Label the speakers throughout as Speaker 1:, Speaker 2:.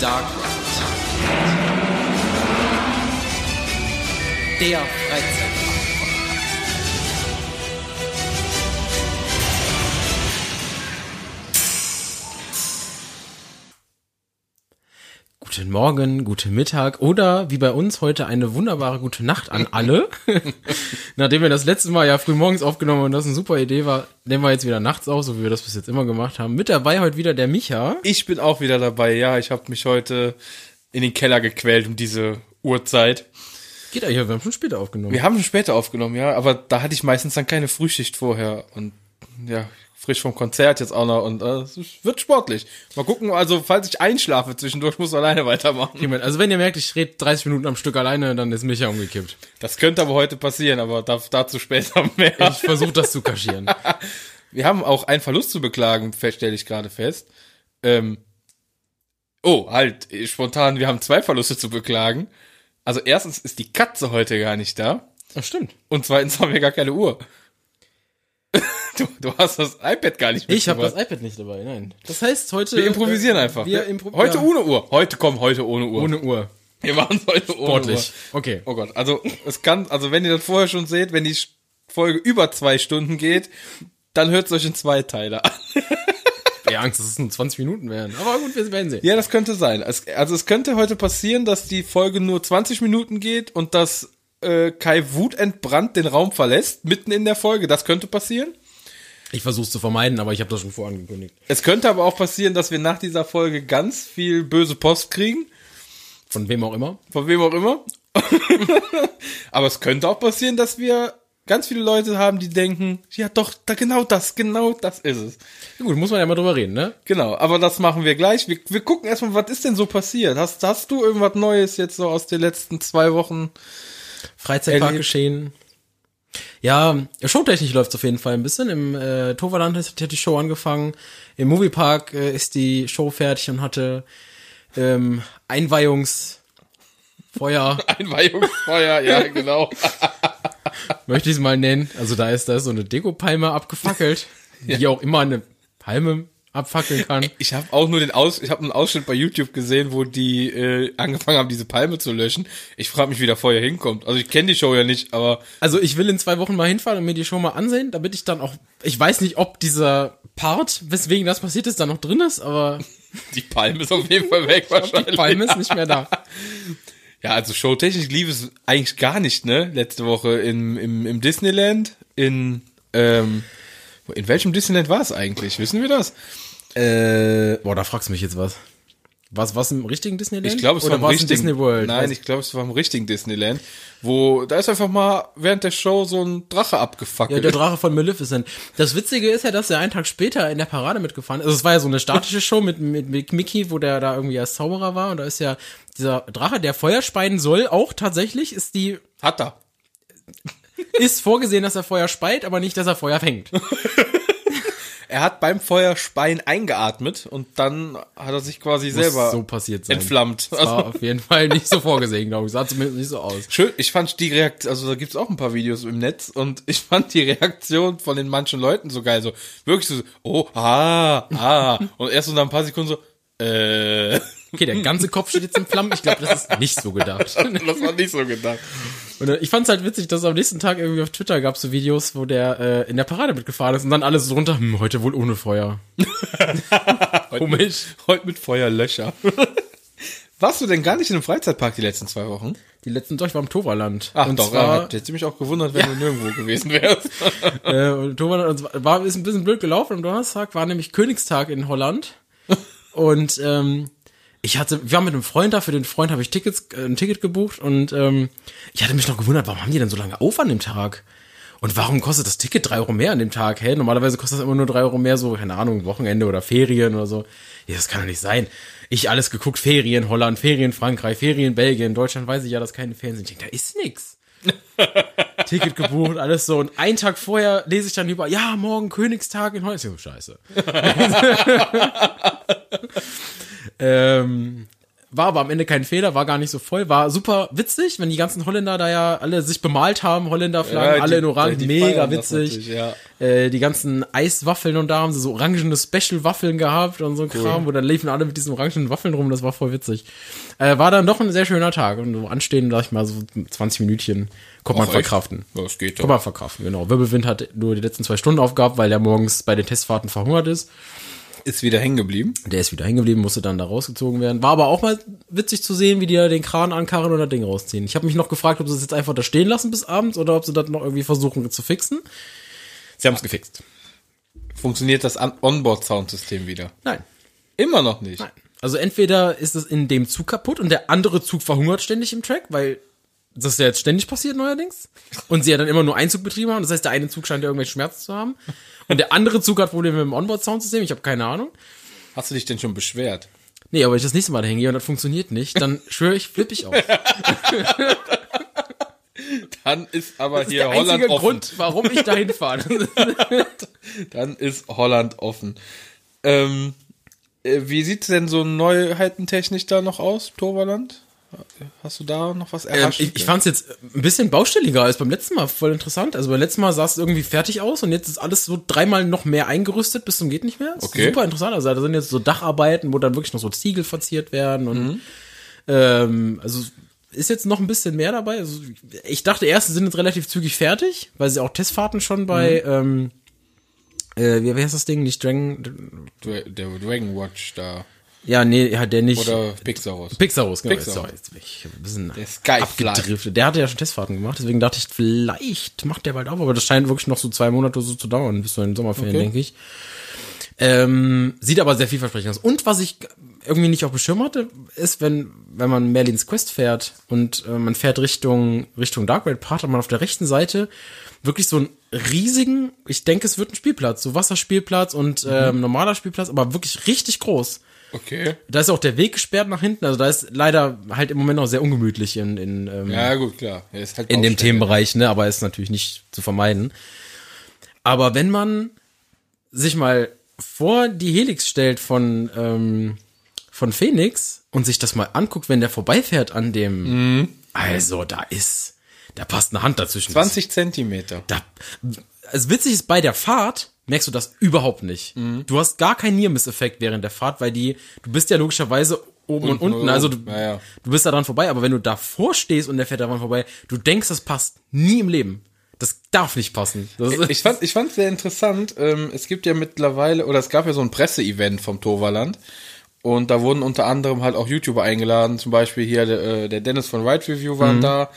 Speaker 1: Darklight. Der Freizeitpark.
Speaker 2: Guten Morgen, guten Mittag oder wie bei uns heute eine wunderbare gute Nacht an alle. Nachdem wir das letzte Mal ja früh morgens aufgenommen und das eine super Idee war, nehmen wir jetzt wieder nachts auf, so wie wir das bis jetzt immer gemacht haben. Mit dabei heute wieder der Micha.
Speaker 3: Ich bin auch wieder dabei. Ja, ich habe mich heute in den Keller gequält um diese Uhrzeit.
Speaker 2: Geht eigentlich, wir haben schon später aufgenommen.
Speaker 3: Wir haben schon später aufgenommen, ja, aber da hatte ich meistens dann keine Frühschicht vorher und ja, frisch vom Konzert jetzt auch noch und äh, es wird sportlich. Mal gucken, also falls ich einschlafe zwischendurch, muss ich alleine weitermachen.
Speaker 2: Jemand- Also wenn ihr merkt, ich rede 30 Minuten am Stück alleine, dann ist Micha umgekippt.
Speaker 3: Das könnte aber heute passieren, aber da, dazu später mehr.
Speaker 2: Ich versuche das zu kaschieren.
Speaker 3: Wir haben auch einen Verlust zu beklagen, stelle ich gerade fest. Ähm, oh, halt, spontan, wir haben zwei Verluste zu beklagen. Also erstens ist die Katze heute gar nicht da.
Speaker 2: Das stimmt.
Speaker 3: Und zweitens haben wir gar keine Uhr. Du, du hast das iPad gar nicht
Speaker 2: Ich habe das iPad nicht dabei, nein. Das heißt heute...
Speaker 3: Wir improvisieren
Speaker 2: äh,
Speaker 3: einfach.
Speaker 2: Wir impro
Speaker 3: heute
Speaker 2: ja,
Speaker 3: ohne Uhr. Heute komm, heute ohne Uhr.
Speaker 2: ohne Uhr.
Speaker 3: Wir machen es heute ohne
Speaker 2: Sportlich.
Speaker 3: Uhr.
Speaker 2: Okay.
Speaker 3: Oh Gott, also es kann, also wenn ihr das vorher schon seht, wenn die Folge über zwei Stunden geht, dann hört es euch in zwei Teile an.
Speaker 2: Ja, Angst, dass es nur 20 Minuten werden. Aber gut, wir werden sehen.
Speaker 3: Ja, das könnte sein. Also es könnte heute passieren, dass die Folge nur 20 Minuten geht und dass äh, Kai wutentbrannt den Raum verlässt, mitten in der Folge. Das könnte passieren.
Speaker 2: Ich versuche es zu vermeiden, aber ich habe das schon vorangekündigt.
Speaker 3: Es könnte aber auch passieren, dass wir nach dieser Folge ganz viel böse Post kriegen.
Speaker 2: Von wem auch immer.
Speaker 3: Von wem auch immer. aber es könnte auch passieren, dass wir ganz viele Leute haben, die denken, ja doch, da genau das, genau das ist es.
Speaker 2: Ja, gut, muss man ja mal drüber reden, ne?
Speaker 3: Genau, aber das machen wir gleich. Wir, wir gucken erstmal, was ist denn so passiert? Hast, hast du irgendwas Neues jetzt so aus den letzten zwei Wochen?
Speaker 2: Freizeitpark
Speaker 3: Erlebt.
Speaker 2: geschehen. Ja, showtechnisch läuft auf jeden Fall ein bisschen. Im äh, Toverland hat die Show angefangen. Im Moviepark äh, ist die Show fertig und hatte ähm, Einweihungsfeuer,
Speaker 3: Einweihungsfeuer, ja, genau.
Speaker 2: möchte ich es mal nennen. Also da ist da ist so eine Dekopalme abgefackelt, die auch immer eine Palme abfackeln kann.
Speaker 3: Ich habe auch nur den Aus, ich habe einen Ausschnitt bei YouTube gesehen, wo die äh, angefangen haben, diese Palme zu löschen. Ich frage mich, wie der Feuer hinkommt. Also ich kenne die Show ja nicht, aber
Speaker 2: Also ich will in zwei Wochen mal hinfahren und mir die Show mal ansehen, damit ich dann auch, ich weiß nicht, ob dieser Part, weswegen das passiert ist, da noch drin ist, aber
Speaker 3: die Palme ist auf jeden Fall weg wahrscheinlich.
Speaker 2: die Palme ist nicht mehr da.
Speaker 3: Ja, also showtechnisch lief es eigentlich gar nicht, ne? Letzte Woche im, im, im Disneyland, in, ähm, in welchem Disneyland war es eigentlich? Wissen wir das?
Speaker 2: Äh, boah, da fragst du mich jetzt was. Was, was im richtigen Disneyland?
Speaker 3: Ich glaube, es
Speaker 2: Oder
Speaker 3: war im richtigen
Speaker 2: Disney World?
Speaker 3: Nein,
Speaker 2: Weiß-
Speaker 3: ich glaube, es war im richtigen Disneyland, wo da ist einfach mal während der Show so ein Drache
Speaker 2: ja,
Speaker 3: abgefackelt.
Speaker 2: der Drache von Maleficent. Das Witzige ist ja, dass er einen Tag später in der Parade mitgefahren ist. Also es war ja so eine statische Show mit, mit, mit Mickey, wo der da irgendwie als Zauberer war. Und da ist ja dieser Drache, der Feuer speien soll, auch tatsächlich, ist die,
Speaker 3: Hat er.
Speaker 2: Ist vorgesehen, dass er Feuer speit, aber nicht, dass er Feuer fängt.
Speaker 3: Er hat beim Feuerspeien eingeatmet und dann hat er sich quasi selber
Speaker 2: so passiert sein.
Speaker 3: entflammt.
Speaker 2: Das
Speaker 3: Also,
Speaker 2: war auf jeden Fall nicht so vorgesehen, glaube ich. Sah zumindest nicht so aus.
Speaker 3: schön, ich fand die Reaktion, also da gibt's auch ein paar Videos im Netz und ich fand die Reaktion von den manchen Leuten so geil, so wirklich so, oh, ah, ah, und erst so nach ein paar Sekunden so, äh,
Speaker 2: Okay, der ganze Kopf steht jetzt in Flammen. Ich glaube, das ist nicht so gedacht.
Speaker 3: das war nicht so gedacht.
Speaker 2: Und äh, ich fand's halt witzig, dass am nächsten Tag irgendwie auf Twitter gab's so Videos, wo der äh, in der Parade mitgefahren ist und dann alles so drunter, hm, heute wohl ohne Feuer.
Speaker 3: Komisch. Heute mit Feuerlöcher. Warst du denn gar nicht in einem Freizeitpark die letzten zwei Wochen?
Speaker 2: Die letzten doch, ich war im Toverland.
Speaker 3: Ach
Speaker 2: und
Speaker 3: doch,
Speaker 2: zwar,
Speaker 3: ja, hätte mich auch gewundert, wenn du nirgendwo gewesen wärst.
Speaker 2: äh, und Toverland zwar- war ist ein bisschen blöd gelaufen. Am Donnerstag war nämlich Königstag in Holland. und ähm, ich hatte, wir waren mit einem Freund da, für den Freund habe ich Tickets, äh, ein Ticket gebucht und ähm, ich hatte mich noch gewundert, warum haben die denn so lange auf an dem Tag? Und warum kostet das Ticket drei Euro mehr an dem Tag? Hä, normalerweise kostet das immer nur drei Euro mehr, so, keine Ahnung, Wochenende oder Ferien oder so. Ja, das kann doch nicht sein. Ich alles geguckt, Ferien Holland, Ferien Frankreich, Ferien Belgien, Deutschland weiß ich ja, dass keine Ferien sind. Ich denke, da ist nix. Ticket gebucht, alles so. Und einen Tag vorher lese ich dann über, ja, morgen Königstag in Holland. Ich so, scheiße. ähm, war aber am Ende kein Fehler, war gar nicht so voll, war super witzig, wenn die ganzen Holländer da ja alle sich bemalt haben, Holländerflaggen,
Speaker 3: Ja,
Speaker 2: alle
Speaker 3: die-
Speaker 2: in Orange,
Speaker 3: die
Speaker 2: mega
Speaker 3: feiern das
Speaker 2: witzig.
Speaker 3: ja.
Speaker 2: Äh, die ganzen Eiswaffeln und da haben sie so orangene Special-Waffeln gehabt und so ein Kram, wo dann liefen alle mit diesen orangenen Waffeln rum, das war voll witzig. Äh, war dann doch ein sehr schöner Tag und so anstehen, sag ich mal, so 20 Minütchen konnte man verkraften.
Speaker 3: Das geht
Speaker 2: Kann
Speaker 3: doch.
Speaker 2: man verkraften, genau. Wirbelwind hat nur die letzten zwei Stunden aufgehabt, weil der morgens bei den Testfahrten verhungert ist.
Speaker 3: Ist wieder hängen geblieben.
Speaker 2: Der ist wieder hängen geblieben, musste dann da rausgezogen werden. War aber auch mal witzig zu sehen, wie die da den Kran ankarren das Ding rausziehen. Ich habe mich noch gefragt, ob sie es jetzt einfach da stehen lassen bis abends oder ob sie das noch irgendwie versuchen zu fixen. Sie haben es gefixt.
Speaker 3: Funktioniert das Onboard-Soundsystem wieder?
Speaker 2: Nein.
Speaker 3: Immer noch nicht.
Speaker 2: Nein. Also entweder ist es in dem Zug kaputt und der andere Zug verhungert ständig im Track, weil das ja jetzt ständig passiert neuerdings. Und sie ja dann immer nur einen Zug betrieben haben. Das heißt, der eine Zug scheint ja irgendwelche Schmerzen zu haben. Und der andere Zug hat Probleme mit dem Onboard-Soundsystem. Ich habe keine Ahnung.
Speaker 3: Hast du dich denn schon beschwert?
Speaker 2: Nee, aber wenn ich das nächste Mal da hingehe und das funktioniert nicht, dann schwöre ich, flippe ich auf.
Speaker 3: Dann ist aber
Speaker 2: Das ist
Speaker 3: hier
Speaker 2: der
Speaker 3: Holland offen.
Speaker 2: Grund, warum ich da hinfahre.
Speaker 3: Dann ist Holland offen. Ähm, äh, wie sieht's denn so neuheitentechnisch da noch aus, Toverland? Hast du da noch was
Speaker 2: ähm,
Speaker 3: erhascht?
Speaker 2: ich ich fand es jetzt ein bisschen baustelliger als beim letzten Mal. Voll interessant. Also beim letzten Mal sah es irgendwie fertig aus und jetzt ist alles so dreimal noch mehr eingerüstet bis zum geht nicht mehr.
Speaker 3: Okay.
Speaker 2: Super interessant. Also da sind jetzt so Dacharbeiten, wo dann wirklich noch so Ziegel verziert werden und
Speaker 3: Mhm.
Speaker 2: ähm, also ist jetzt noch ein bisschen mehr dabei. Also ich dachte erst, sie sind jetzt relativ zügig fertig, weil sie auch Testfahrten schon bei
Speaker 3: Mhm.
Speaker 2: ähm, äh, wie, heißt das Ding? Nicht Dragon,
Speaker 3: Dra- der Dragon Watch da.
Speaker 2: Ja, nee, ja, der nicht.
Speaker 3: Oder Pixaros.
Speaker 2: Pixarus, genau.
Speaker 3: Pixarus.
Speaker 2: Sorry, jetzt bin ich ein bisschen
Speaker 3: Der Skyfly.
Speaker 2: abgedriftet. Der hatte ja schon Testfahrten gemacht, deswegen dachte ich, vielleicht macht der bald auf, aber das scheint wirklich noch so zwei Monate so zu dauern, bis zu den Sommerferien,
Speaker 3: Okay.
Speaker 2: denke ich. Ähm, sieht aber sehr vielversprechend aus. Und was ich irgendwie nicht auf dem Schirm hatte, ist, wenn, wenn man Merlins Quest fährt und äh, man fährt Richtung, Richtung Dark Red Part, hat man auf der rechten Seite wirklich so einen riesigen, ich denke, es wird ein Spielplatz, so Wasserspielplatz und ähm, normaler Spielplatz, aber wirklich richtig groß.
Speaker 3: Okay.
Speaker 2: Da ist auch der Weg gesperrt nach hinten. Also da ist leider halt im Moment noch sehr ungemütlich in, in, ähm,
Speaker 3: Ja, gut, klar. Er ist halt
Speaker 2: in dem. Themenbereich, ne? Aber ist natürlich nicht zu vermeiden. Aber wenn man sich mal vor die Helix stellt von, ähm, von Phoenix und sich das mal anguckt, wenn der vorbeifährt an dem,
Speaker 3: Mhm.
Speaker 2: also da ist, da passt eine Hand dazwischen.
Speaker 3: 20 Zentimeter.
Speaker 2: Da, also witzig ist, bei der Fahrt merkst du das überhaupt nicht.
Speaker 3: Mhm.
Speaker 2: Du hast gar keinen Near-Miss-Effekt während der Fahrt, weil die, du bist ja logischerweise oben und
Speaker 3: Unten
Speaker 2: unten,
Speaker 3: oder
Speaker 2: also du,
Speaker 3: Ja, ja.
Speaker 2: du bist da dran vorbei, aber wenn du davor stehst und der fährt daran vorbei, du denkst, das passt nie im Leben. Das darf nicht passen. Das ist,
Speaker 3: Ich fand ich fand sehr interessant. Ähm, es gibt ja mittlerweile, oder es gab ja so ein Presseevent vom Toverland. Und da wurden unter anderem halt auch YouTuber eingeladen. Zum Beispiel hier der, äh, der Dennis von Ride Review waren da.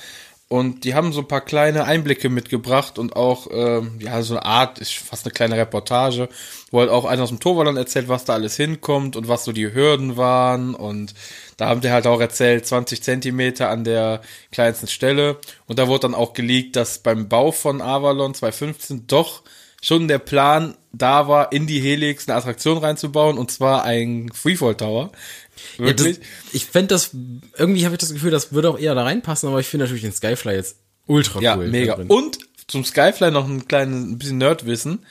Speaker 3: Und die haben so ein paar kleine Einblicke mitgebracht und auch, ähm, ja, so eine Art, ist fast eine kleine Reportage, wo halt auch einer aus dem Toverland erzählt, was da alles hinkommt und was so die Hürden waren. Und da haben die halt auch erzählt, 20 Zentimeter an der kleinsten Stelle. Und da wurde dann auch geleakt, dass beim Bau von Avalon 2015 doch schon der Plan da war, in die Helix eine Attraktion reinzubauen, und zwar ein Freefall Tower.
Speaker 2: Ja, das, ich fände das, irgendwie habe ich das Gefühl, das würde auch eher da reinpassen, aber ich finde natürlich den Skyfly jetzt ultra
Speaker 3: Ja,
Speaker 2: cool.
Speaker 3: mega.
Speaker 2: da drin.
Speaker 3: Und zum Skyfly noch ein kleines ein bisschen Nerdwissen.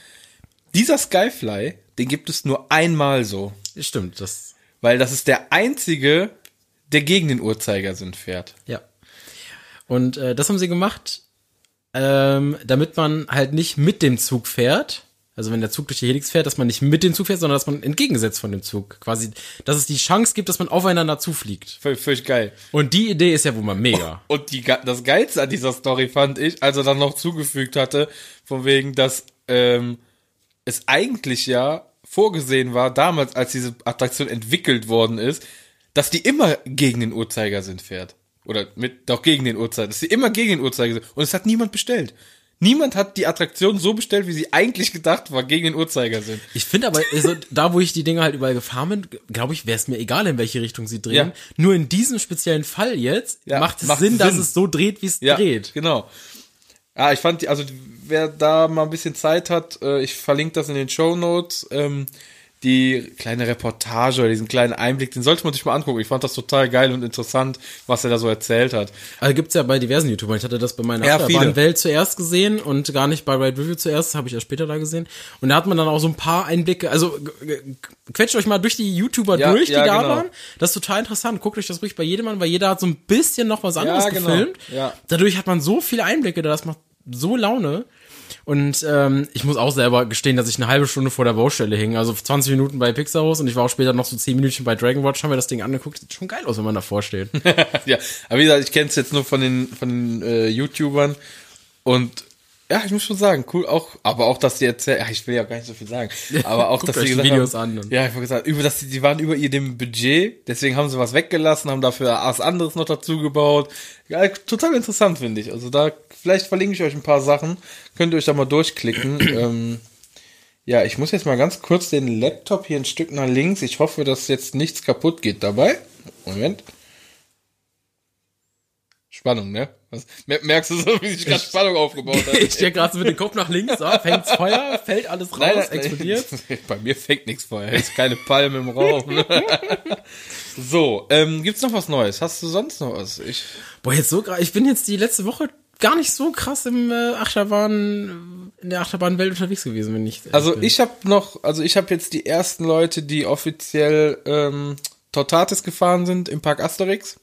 Speaker 3: Dieser Skyfly, den gibt es nur einmal so.
Speaker 2: Stimmt, das,
Speaker 3: Weil das ist der einzige, der gegen den Uhrzeigersinn fährt.
Speaker 2: Ja. Und äh, das haben sie gemacht, ähm, damit man halt nicht mit dem Zug fährt. Also wenn der Zug durch die Helix fährt, dass man nicht mit dem Zug fährt, sondern dass man entgegengesetzt von dem Zug. Quasi, dass es die Chance gibt, dass man aufeinander zufliegt.
Speaker 3: Völlig, geil.
Speaker 2: Und die Idee ist ja wohl mal mega.
Speaker 3: Und die, das Geilste an dieser Story fand ich, als er dann noch zugefügt hatte, von wegen, dass ähm, es eigentlich ja vorgesehen war, damals, als diese Attraktion entwickelt worden ist, dass die immer gegen den Uhrzeigersinn fährt. Oder mit, doch gegen den Uhrzeigersinn, dass sie immer gegen den Uhrzeigersinn. Und es hat niemand bestellt. Niemand hat die Attraktion so bestellt, wie sie eigentlich gedacht war, gegen den Uhrzeigersinn.
Speaker 2: Ich finde aber, also, da wo ich die Dinger halt überall gefahren bin, glaube ich, wäre es mir egal, in welche Richtung sie drehen.
Speaker 3: Ja.
Speaker 2: Nur in diesem speziellen Fall jetzt
Speaker 3: Ja,
Speaker 2: macht es
Speaker 3: macht
Speaker 2: Sinn, dass
Speaker 3: Sinn.
Speaker 2: es so dreht, wie es
Speaker 3: Ja,
Speaker 2: dreht.
Speaker 3: genau. Ja, ich fand die, also wer da mal ein bisschen Zeit hat, äh, ich verlinke das in den Show Notes. Ähm, die kleine Reportage oder diesen kleinen Einblick, den sollte man sich mal angucken. Ich fand das total geil und interessant, was er da so erzählt hat.
Speaker 2: Also gibt's ja bei diversen YouTubern. Ich hatte das bei meiner
Speaker 3: Ja,
Speaker 2: Achterbahnwelt zuerst gesehen und gar nicht bei Ride Review zuerst, das habe ich ja später da gesehen. Und da hat man dann auch so ein paar Einblicke, also quetscht euch mal durch die YouTuber
Speaker 3: Ja,
Speaker 2: durch, die
Speaker 3: ja,
Speaker 2: da
Speaker 3: genau.
Speaker 2: waren. Das ist total interessant. Guckt euch das ruhig bei jedem an, weil jeder hat so ein bisschen noch was anderes
Speaker 3: genau.
Speaker 2: gefilmt. Dadurch hat man so viele Einblicke, das macht so Laune. Und ähm, ich muss auch selber gestehen, dass ich eine halbe Stunde vor der Baustelle hing. Also 20 Minuten bei Pixarhaus und ich war auch später noch so 10 Minuten bei Dragon Watch, haben wir das Ding angeguckt. Sieht schon geil aus, wenn man davor steht.
Speaker 3: ja, aber wie gesagt, ich kenne es jetzt nur von den, von den äh, YouTubern und ja, ich muss schon sagen, cool, auch, aber auch, dass die erzählen, ja, ich will ja gar nicht so viel sagen, aber auch, dass die gesagt
Speaker 2: Videos
Speaker 3: haben,
Speaker 2: an
Speaker 3: ja, ich habe gesagt, über, dass die, die waren über ihr dem Budget, deswegen haben sie was weggelassen, haben dafür was anderes noch dazu gebaut. Ja, total interessant, finde ich. Also da, vielleicht verlinke ich euch ein paar Sachen, könnt ihr euch da mal durchklicken. ähm, ja, ich muss jetzt mal ganz kurz den Laptop hier ein Stück nach links. Ich hoffe, dass jetzt nichts kaputt geht dabei. Moment. Spannung, ne? Was, mer- merkst du so, wie sich gerade Spannung aufgebaut hat?
Speaker 2: ich stehe gerade so mit dem Kopf nach links, so, fängt's Feuer, fällt alles raus, explodiert.
Speaker 3: Bei mir fängt nichts vorher. Ist keine Palme im Raum. so, ähm, gibt's noch was Neues? Hast du sonst noch was? Ich,
Speaker 2: Boah, jetzt so ich bin jetzt die letzte Woche gar nicht so krass im äh, Achterbahn, in der Achterbahnwelt unterwegs gewesen, wenn ich.
Speaker 3: also
Speaker 2: bin.
Speaker 3: ich habe noch, also ich habe jetzt die ersten Leute, die offiziell ähm, Tortatis gefahren sind im Park Asterix.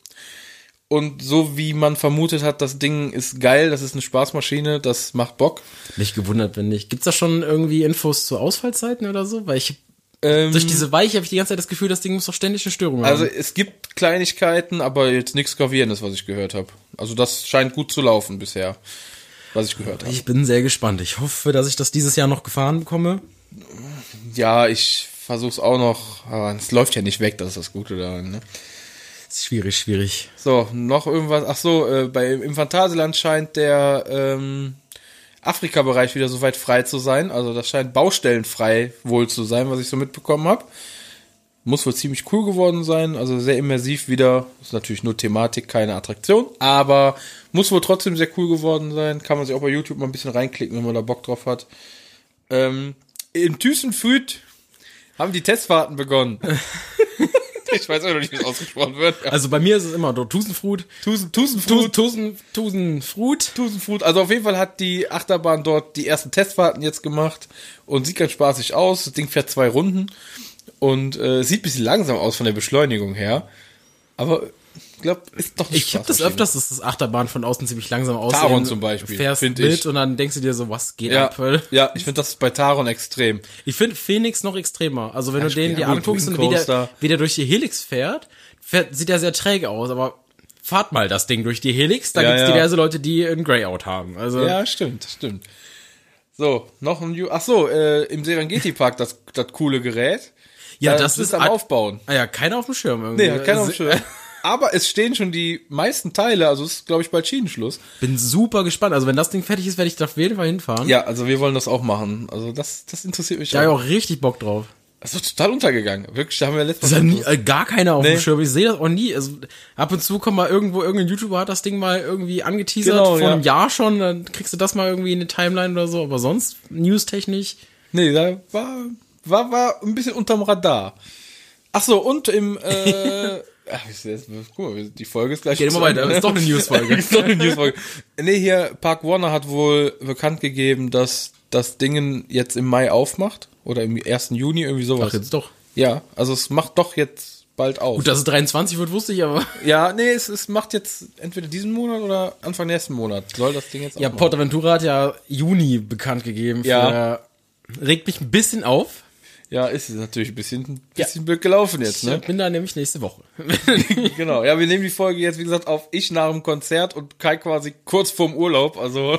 Speaker 3: Und so wie man vermutet hat, das Ding ist geil, das ist eine Spaßmaschine, das macht Bock.
Speaker 2: Nicht gewundert, wenn nicht. Gibt's da schon irgendwie Infos zu Ausfallzeiten oder so? Weil ich
Speaker 3: Ähm,
Speaker 2: durch diese Weiche habe ich die ganze Zeit das Gefühl, das Ding muss doch ständig eine Störung
Speaker 3: Also
Speaker 2: haben.
Speaker 3: es gibt Kleinigkeiten, aber jetzt nichts Gravierendes, was ich gehört habe. Also das scheint gut zu laufen bisher, was ich gehört habe.
Speaker 2: Ich bin sehr gespannt. Ich hoffe, dass ich das dieses Jahr noch gefahren bekomme.
Speaker 3: Ja, ich versuch's auch noch, aber es läuft ja nicht weg, das ist das Gute daran. Ne?
Speaker 2: Schwierig, schwierig.
Speaker 3: So, noch irgendwas. Ach so, äh, bei, im Phantasialand scheint der ähm, Afrika-Bereich wieder soweit frei zu sein. Also das scheint baustellenfrei wohl zu sein, was ich so mitbekommen habe. Muss wohl ziemlich cool geworden sein, also sehr immersiv wieder. Ist natürlich nur Thematik, keine Attraktion, aber muss wohl trotzdem sehr cool geworden sein. Kann man sich auch bei YouTube mal ein bisschen reinklicken, wenn man da Bock drauf hat. Ähm, in Thyssenfrüd haben die Testfahrten begonnen. ich weiß auch noch nicht, wie es ausgesprochen wird.
Speaker 2: Also bei mir ist es immer dort Tusenfrut.
Speaker 3: Tusen, Tusenfrut.
Speaker 2: Tusen, Tusenfrut.
Speaker 3: Tusenfrut. Also auf jeden Fall hat die Achterbahn dort die ersten Testfahrten jetzt gemacht und sieht ganz spaßig aus. Das Ding fährt zwei Runden und äh, sieht ein bisschen langsam aus von der Beschleunigung her. Aber ich glaube, ist doch eine
Speaker 2: Ich habe das öfters, dass das Achterbahn von außen ziemlich langsam aussehen.
Speaker 3: Taron zum Beispiel,
Speaker 2: Fährst mit
Speaker 3: ich.
Speaker 2: und dann denkst du dir so, was geht
Speaker 3: Ja,
Speaker 2: ab?
Speaker 3: ja, ich finde das bei Taron extrem.
Speaker 2: Ich finde Phoenix noch extremer. Also wenn
Speaker 3: Ja,
Speaker 2: du den dir anguckst und wie der, wie der durch die Helix fährt, fährt, sieht er sehr träge aus, aber fahrt mal das Ding durch die Helix, da
Speaker 3: Ja,
Speaker 2: gibt's
Speaker 3: ja.
Speaker 2: diverse Leute, die ein Greyout haben. Also
Speaker 3: Ja, stimmt, stimmt. So, noch ein Ju Ach so, äh, im Serengeti Park das das coole Gerät.
Speaker 2: Ja,
Speaker 3: Äh,
Speaker 2: das ist
Speaker 3: am Aufbauen.
Speaker 2: Ah ja, keiner auf dem Schirm irgendwie.
Speaker 3: Nee, keiner auf dem
Speaker 2: Also,
Speaker 3: Schirm. Aber es stehen schon die meisten Teile, also es ist, glaube ich, bald Schienenschluss.
Speaker 2: Bin super gespannt. Also wenn das Ding fertig ist, werde ich da auf jeden Fall hinfahren.
Speaker 3: Ja, also wir wollen das auch machen. Also das, das interessiert mich
Speaker 2: Da habe ich
Speaker 3: auch.
Speaker 2: richtig Bock drauf.
Speaker 3: Das ist total untergegangen. Wirklich, da haben wir letztes
Speaker 2: ja
Speaker 3: Mal.
Speaker 2: nie, äh, gar keiner auf
Speaker 3: Nee.
Speaker 2: dem Schirm. Ich sehe das auch nie. Also ab und zu kommt mal irgendwo, irgendein YouTuber hat das Ding mal irgendwie angeteasert
Speaker 3: Genau,
Speaker 2: vor
Speaker 3: ja.
Speaker 2: einem Jahr schon. Dann kriegst du das mal irgendwie in eine Timeline oder so. Aber sonst, newstechnisch.
Speaker 3: Nee, da war, war, war ein bisschen unterm Radar. Ach so, und im, äh, ach, mal, die Folge ist gleich
Speaker 2: Geht immer weiter. Ist doch eine Newsfolge.
Speaker 3: ist doch eine Newsfolge. Nee, hier, Park Warner hat wohl bekannt gegeben, dass das Dingen jetzt im Mai aufmacht. Oder im 1. Juni, irgendwie sowas.
Speaker 2: Ach, jetzt doch.
Speaker 3: Ja, also es macht doch jetzt bald auf.
Speaker 2: Gut, dass es 23 wird, wusste ich, aber.
Speaker 3: Ja, nee, es, es macht jetzt entweder diesen Monat oder Anfang nächsten Monat. Soll das Ding jetzt
Speaker 2: Ja, Portaventura hat ja Juni bekannt gegeben.
Speaker 3: Ja.
Speaker 2: Für, regt mich ein bisschen auf.
Speaker 3: Ja, ist es natürlich ein bisschen, ein bisschen blöd gelaufen jetzt,
Speaker 2: Ich
Speaker 3: ne?
Speaker 2: bin da nämlich nächste Woche.
Speaker 3: genau. Ja, wir nehmen die Folge jetzt, wie gesagt, auf ich nach dem Konzert und Kai quasi kurz vorm Urlaub. Also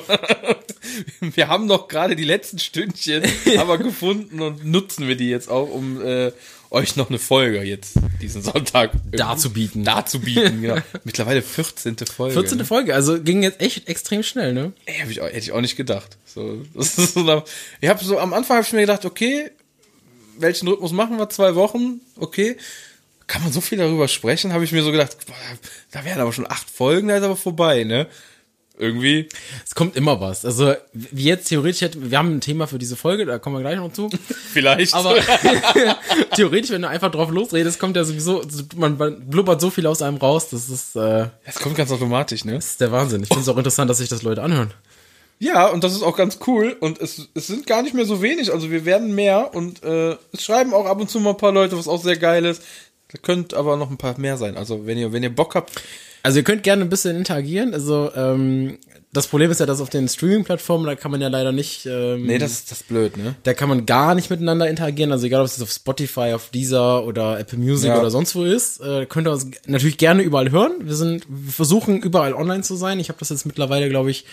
Speaker 3: wir haben noch gerade die letzten Stündchen aber gefunden und nutzen wir die jetzt auch, um äh, euch noch eine Folge jetzt diesen Sonntag
Speaker 2: Darzubieten.
Speaker 3: darzubieten. Genau. Mittlerweile 14. Folge.
Speaker 2: 14.
Speaker 3: ne?
Speaker 2: Folge, also ging jetzt echt extrem schnell, ne?
Speaker 3: Ey, hab ich auch, hätte ich auch nicht gedacht. So, das ist so ich habe so am Anfang habe ich mir gedacht, okay, welchen Rhythmus machen wir? Zwei Wochen, okay. Kann man so viel darüber sprechen? Habe ich mir so gedacht, boah, da wären aber schon acht Folgen, da ist aber vorbei, ne? irgendwie.
Speaker 2: Es kommt immer was. Also, wie jetzt theoretisch hätte, wir haben ein Thema für diese Folge, da kommen wir gleich noch zu.
Speaker 3: Vielleicht.
Speaker 2: Aber theoretisch, wenn du einfach drauf losredest, kommt ja sowieso, man, blubbert so viel aus einem raus, das ist, äh,
Speaker 3: es kommt ganz automatisch, ne?
Speaker 2: das ist der Wahnsinn. Ich finde es auch interessant, dass sich das Leute anhören.
Speaker 3: Ja, und das ist auch ganz cool. Und es, es sind gar nicht mehr so wenig. Also wir werden mehr. Und äh, es schreiben auch ab und zu mal ein paar Leute, was auch sehr geil ist. Da könnt aber noch ein paar mehr sein. Also wenn ihr, wenn ihr Bock habt,
Speaker 2: Also ihr könnt gerne ein bisschen interagieren. Also ähm, das Problem ist ja, dass auf den Streaming-Plattformen, da kann man ja leider nicht. Ähm,
Speaker 3: Nee, das ist das ist blöd, ne?
Speaker 2: da kann man gar nicht miteinander interagieren. Also egal, ob es jetzt auf Spotify, auf Deezer oder Apple Music
Speaker 3: Ja.
Speaker 2: oder sonst wo ist, äh, könnt ihr uns natürlich gerne überall hören. Wir sind, wir versuchen überall online zu sein. Ich habe das jetzt mittlerweile, glaube ich,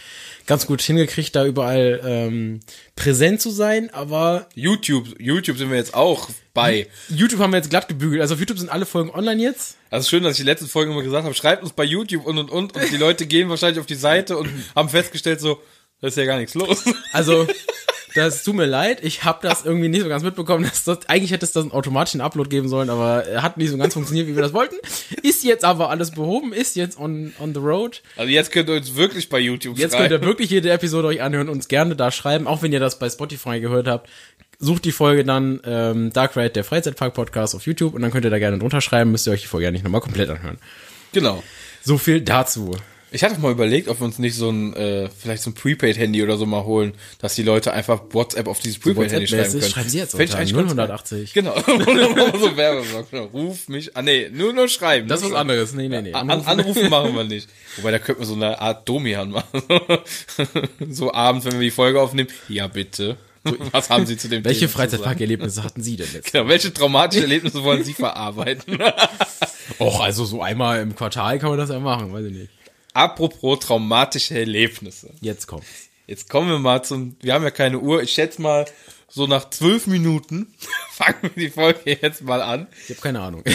Speaker 2: ganz gut hingekriegt, da überall ähm, präsent zu sein. Aber
Speaker 3: YouTube, YouTube sind wir jetzt auch bei.
Speaker 2: YouTube haben wir jetzt glatt gebügelt. Also auf YouTube sind alle Folgen online jetzt.
Speaker 3: Also schön, dass ich die letzten Folgen immer gesagt habe, schreibt uns bei YouTube und und und und die Leute gehen wahrscheinlich auf die Seite und haben festgestellt so, da ist ja gar nichts los.
Speaker 2: Also, das tut mir leid, ich habe das irgendwie nicht so ganz mitbekommen. Dass das, eigentlich hätte es das einen automatischen Upload geben sollen, aber er hat nicht so ganz funktioniert, wie wir das wollten. Ist jetzt aber alles behoben, ist jetzt on, on the road.
Speaker 3: Also jetzt könnt ihr uns wirklich bei YouTube
Speaker 2: Jetzt könnt
Speaker 3: schreiben.
Speaker 2: ihr wirklich jede Episode euch anhören und uns gerne da schreiben, auch wenn ihr das bei Spotify gehört habt. Sucht die Folge dann ähm, Dark Ride, der Freizeitpark-Podcast auf YouTube und dann könnt ihr da gerne drunter schreiben, müsst ihr euch die Folge ja nicht nochmal komplett anhören.
Speaker 3: Genau.
Speaker 2: So viel dazu.
Speaker 3: Ich hatte mal überlegt, ob wir uns nicht so ein, äh, vielleicht so ein Prepaid-Handy oder so mal holen, dass die Leute einfach WhatsApp auf dieses Prepaid-Handy schreiben
Speaker 2: WhatsApp-mäßig
Speaker 3: können.
Speaker 2: schreiben sie jetzt
Speaker 3: Fänd ich eigentlich ganz
Speaker 2: 080.
Speaker 3: Genau. so Werbeblock. Genau. Ruf mich an. Nee, nur nur schreiben.
Speaker 2: Das ist was anderes. Nee, nee, nee.
Speaker 3: An, anrufen machen wir nicht. Wobei, da könnten wir so eine Art Domian machen. so abends, wenn wir die Folge aufnehmen. Ja, bitte. Was haben Sie zu dem
Speaker 2: Welche? Freizeitparkerlebnisse hatten Sie denn jetzt?
Speaker 3: Genau, welche traumatischen Erlebnisse wollen Sie verarbeiten?
Speaker 2: Och, also so einmal im Quartal kann man das ja machen, weiß ich nicht.
Speaker 3: Apropos traumatische Erlebnisse.
Speaker 2: Jetzt kommt's.
Speaker 3: Jetzt kommen wir mal zum, wir haben ja keine Uhr, ich schätze mal, so nach zwölf Minuten fangen wir die Folge jetzt mal an.
Speaker 2: Ich habe keine Ahnung.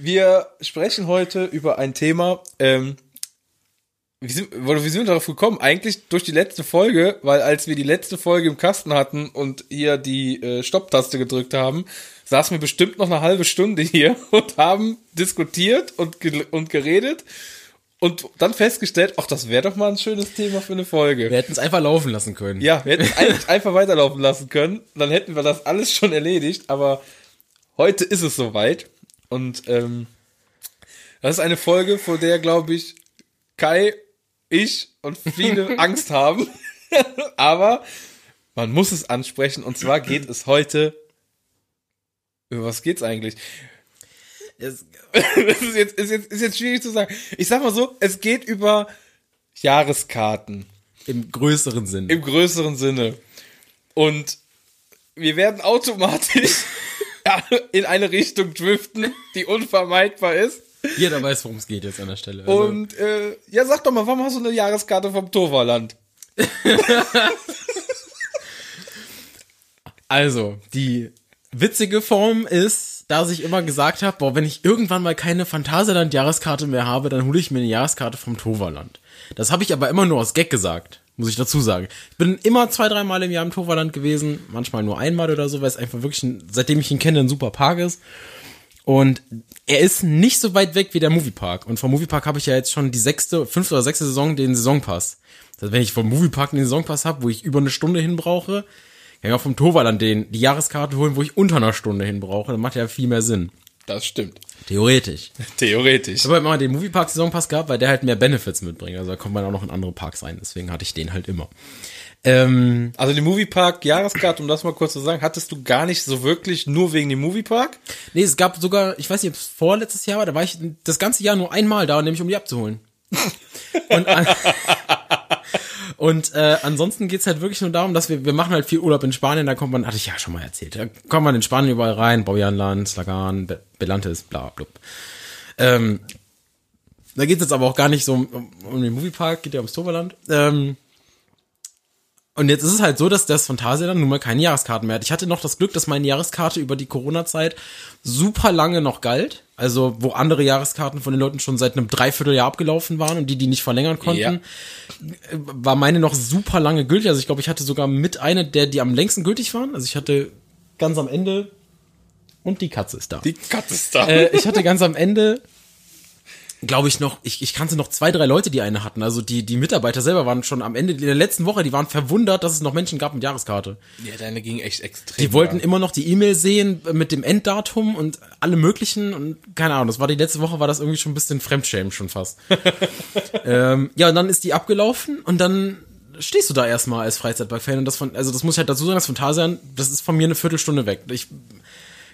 Speaker 3: Wir sprechen heute über ein Thema, ähm, wie sind, wie sind wir darauf gekommen? Eigentlich durch die letzte Folge, weil als wir die letzte Folge im Kasten hatten und hier die äh, Stopptaste gedrückt haben, saßen wir bestimmt noch eine halbe Stunde hier und haben diskutiert und, ge und geredet und dann festgestellt, ach, das wäre doch mal ein schönes Thema für eine Folge.
Speaker 2: Wir hätten es einfach laufen lassen können.
Speaker 3: Ja, wir hätten es einfach weiterlaufen lassen können. Dann hätten wir das alles schon erledigt. Aber heute ist es soweit. Und ähm, das ist eine Folge, vor der, glaube ich, Kai, ich und viele Angst haben. aber man muss es ansprechen. Und zwar geht es heute. Über was geht's eigentlich?
Speaker 2: Es-
Speaker 3: Das ist jetzt, ist, jetzt, ist jetzt schwierig zu sagen. Ich sag mal so, es geht über Jahreskarten.
Speaker 2: Im größeren Sinn.
Speaker 3: Im größeren Sinne. Und wir werden automatisch in eine Richtung driften, die unvermeidbar ist.
Speaker 2: Jeder weiß, worum es geht jetzt an der Stelle. Also,
Speaker 3: Und äh, ja, sag doch mal, warum hast du eine Jahreskarte vom Toverland?
Speaker 2: also, die witzige Form ist, dass ich immer gesagt habe, boah, wenn ich irgendwann mal keine Phantasialand-Jahreskarte mehr habe, dann hole ich mir eine Jahreskarte vom Toverland. Das habe ich aber immer nur aus Gag gesagt, muss ich dazu sagen. Ich bin immer zwei, dreimal im Jahr im Toverland gewesen, manchmal nur einmal oder so, weil es einfach wirklich, ein, seitdem ich ihn kenne, ein super Park ist. Und er ist nicht so weit weg wie der Moviepark. Und vom Moviepark habe ich ja jetzt schon die sechste, fünfte oder sechste Saison den Saisonpass. Heißt, wenn ich vom Moviepark den Saisonpass habe, wo ich über eine Stunde hin brauche, kann ich auch vom Toverland den, die Jahreskarte holen, wo ich unter einer Stunde hin brauche. Dann macht ja viel mehr Sinn.
Speaker 3: Das stimmt.
Speaker 2: Theoretisch.
Speaker 3: Theoretisch.
Speaker 2: Ich habe halt mal den Moviepark Saisonpass gehabt, weil der halt mehr Benefits mitbringt. Also da kommt man auch noch in andere Parks rein. Deswegen hatte ich den halt immer. Ähm,
Speaker 3: Also die Moviepark Jahreskarte, um das mal kurz zu sagen, hattest du gar nicht so wirklich nur wegen dem Moviepark?
Speaker 2: nee, es gab sogar, ich weiß nicht, ob es vorletztes Jahr war, da war ich das ganze Jahr nur einmal da, nämlich um die abzuholen. und an, und äh, ansonsten geht's halt wirklich nur darum, dass wir, wir machen halt viel Urlaub in Spanien, da kommt man, hatte ich ja schon mal erzählt, da kommt man in Spanien überall rein, Baujanland, Slagan, Be Belantes, bla bla. Ähm, da geht's jetzt aber auch gar nicht so um, um, um den Moviepark, geht ja ums Toverland. Ähm, und jetzt ist es halt so, dass das Phantasialand nun mal keine Jahreskarten mehr hat. Ich hatte noch das Glück, dass meine Jahreskarte über die Corona-Zeit super lange noch galt. Also, wo andere Jahreskarten von den Leuten schon seit einem Dreivierteljahr abgelaufen waren und die, die nicht verlängern konnten,
Speaker 3: Ja.
Speaker 2: war meine noch super lange gültig. Also, ich glaube, ich hatte sogar mit einer der, die am längsten gültig waren. Also, ich hatte ganz am Ende und die Katze ist da.
Speaker 3: Die Katze ist da.
Speaker 2: Äh, ich hatte ganz am Ende glaube ich, noch, ich, ich kannte noch zwei, drei Leute, die eine hatten. Also die, die Mitarbeiter selber waren schon am Ende der letzten Woche, die waren verwundert, dass es noch Menschen gab mit Jahreskarte.
Speaker 3: Ja, deine ging echt extrem.
Speaker 2: Die wollten immer noch die E-Mail sehen mit dem Enddatum und alle möglichen und keine Ahnung, das war die letzte Woche, war das irgendwie schon ein bisschen Fremdschämen schon fast. ähm, ja, und dann ist die abgelaufen und dann stehst du da erstmal als Freizeitpark-Fan und das von, also das muss ich halt dazu sagen, das Phantasian, das ist von mir eine Viertelstunde weg. Ich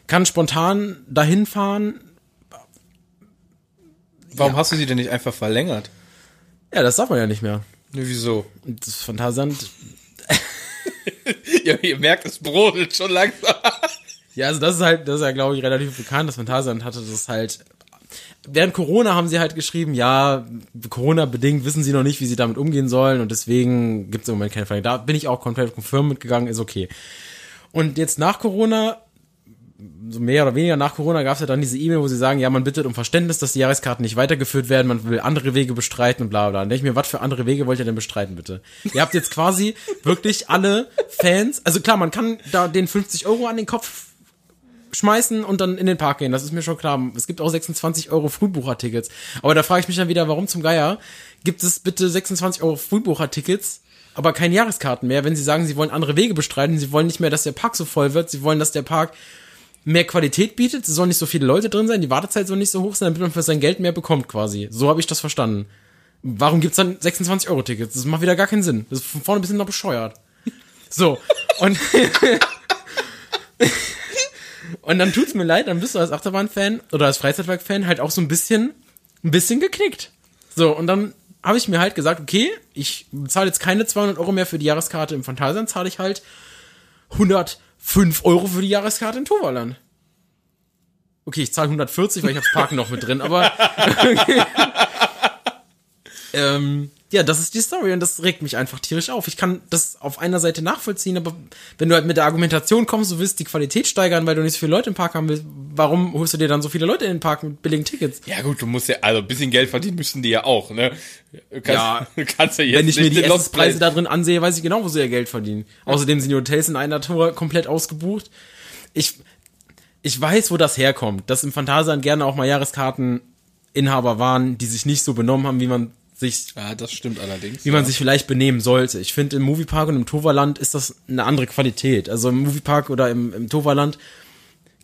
Speaker 2: kann spontan dahin fahren.
Speaker 3: Warum
Speaker 2: Ja.
Speaker 3: hast du sie denn nicht einfach verlängert?
Speaker 2: Ja, das darf man ja nicht mehr.
Speaker 3: Ne, wieso?
Speaker 2: Das Phantasialand,
Speaker 3: Ja, ihr merkt, es brodelt schon langsam.
Speaker 2: ja, also das ist halt, das ist ja, glaube ich, relativ bekannt. Das Phantasialand hatte das halt, während Corona haben sie halt geschrieben, ja, Corona-bedingt wissen sie noch nicht, wie sie damit umgehen sollen und deswegen gibt es im Moment keine Frage. Da bin ich auch komplett confirm mitgegangen, ist okay. Und jetzt nach Corona, so mehr oder weniger nach Corona, gab es ja dann diese E-Mail, wo sie sagen, ja, man bittet um Verständnis, dass die Jahreskarten nicht weitergeführt werden, man will andere Wege bestreiten und bla bla. Dann denke ich mir, was für andere Wege wollt ihr denn bestreiten, bitte? Ihr habt jetzt quasi wirklich alle Fans, also klar, man kann da den 50 Euro an den Kopf schmeißen und dann in den Park gehen. Das ist mir schon klar. Es gibt auch 26 Euro Frühbuchertickets. Aber da frage ich mich dann wieder, warum zum Geier gibt es bitte 26 Euro Frühbuchertickets, aber keine Jahreskarten mehr, wenn sie sagen, sie wollen andere Wege bestreiten, sie wollen nicht mehr, dass der Park so voll wird, sie wollen, dass der Park mehr Qualität bietet, es sollen nicht so viele Leute drin sein, die Wartezeit soll nicht so hoch sein, damit man für sein Geld mehr bekommt quasi. So habe ich das verstanden. Warum gibt's dann 26 Euro Tickets? Das macht wieder gar keinen Sinn. Das ist von vorne bis hinten noch bescheuert. So, und Und dann tut's mir leid, dann bist du als Achterbahn-Fan oder als Freizeitpark-Fan halt auch so ein bisschen, ein bisschen geknickt. So, und dann habe ich mir halt gesagt, okay, ich zahle jetzt keine 200 Euro mehr für die Jahreskarte im Phantasialand, zahle ich halt 105 Euro für die Jahreskarte in Toverland. Okay, ich zahle 140, weil ich hab's Parken noch mit drin, aber ähm, ja, das ist die Story und das regt mich einfach tierisch auf. Ich kann das auf einer Seite nachvollziehen, aber wenn du halt mit der Argumentation kommst, du willst die Qualität steigern, weil du nicht so viele Leute im Park haben willst, warum holst du dir dann so viele Leute in den Park mit billigen Tickets?
Speaker 3: Ja gut, du musst ja, also ein bisschen Geld verdienen müssen die ja auch, ne? Kannst,
Speaker 2: Ja.
Speaker 3: kannst ja jetzt
Speaker 2: Wenn ich mir die Essenspreise da drin ansehe, weiß ich genau, wo sie ihr Geld verdienen. Außerdem sind die Hotels in einer Tour komplett ausgebucht. Ich, ich weiß, wo das herkommt, dass im Phantasialand gerne auch mal Jahreskarteninhaber waren, die sich nicht so benommen haben, wie man sich
Speaker 3: Ja, das stimmt allerdings.
Speaker 2: wie man sich vielleicht benehmen sollte. Ich finde, im Moviepark und im Toverland ist das eine andere Qualität. Also im Moviepark oder im, im Toverland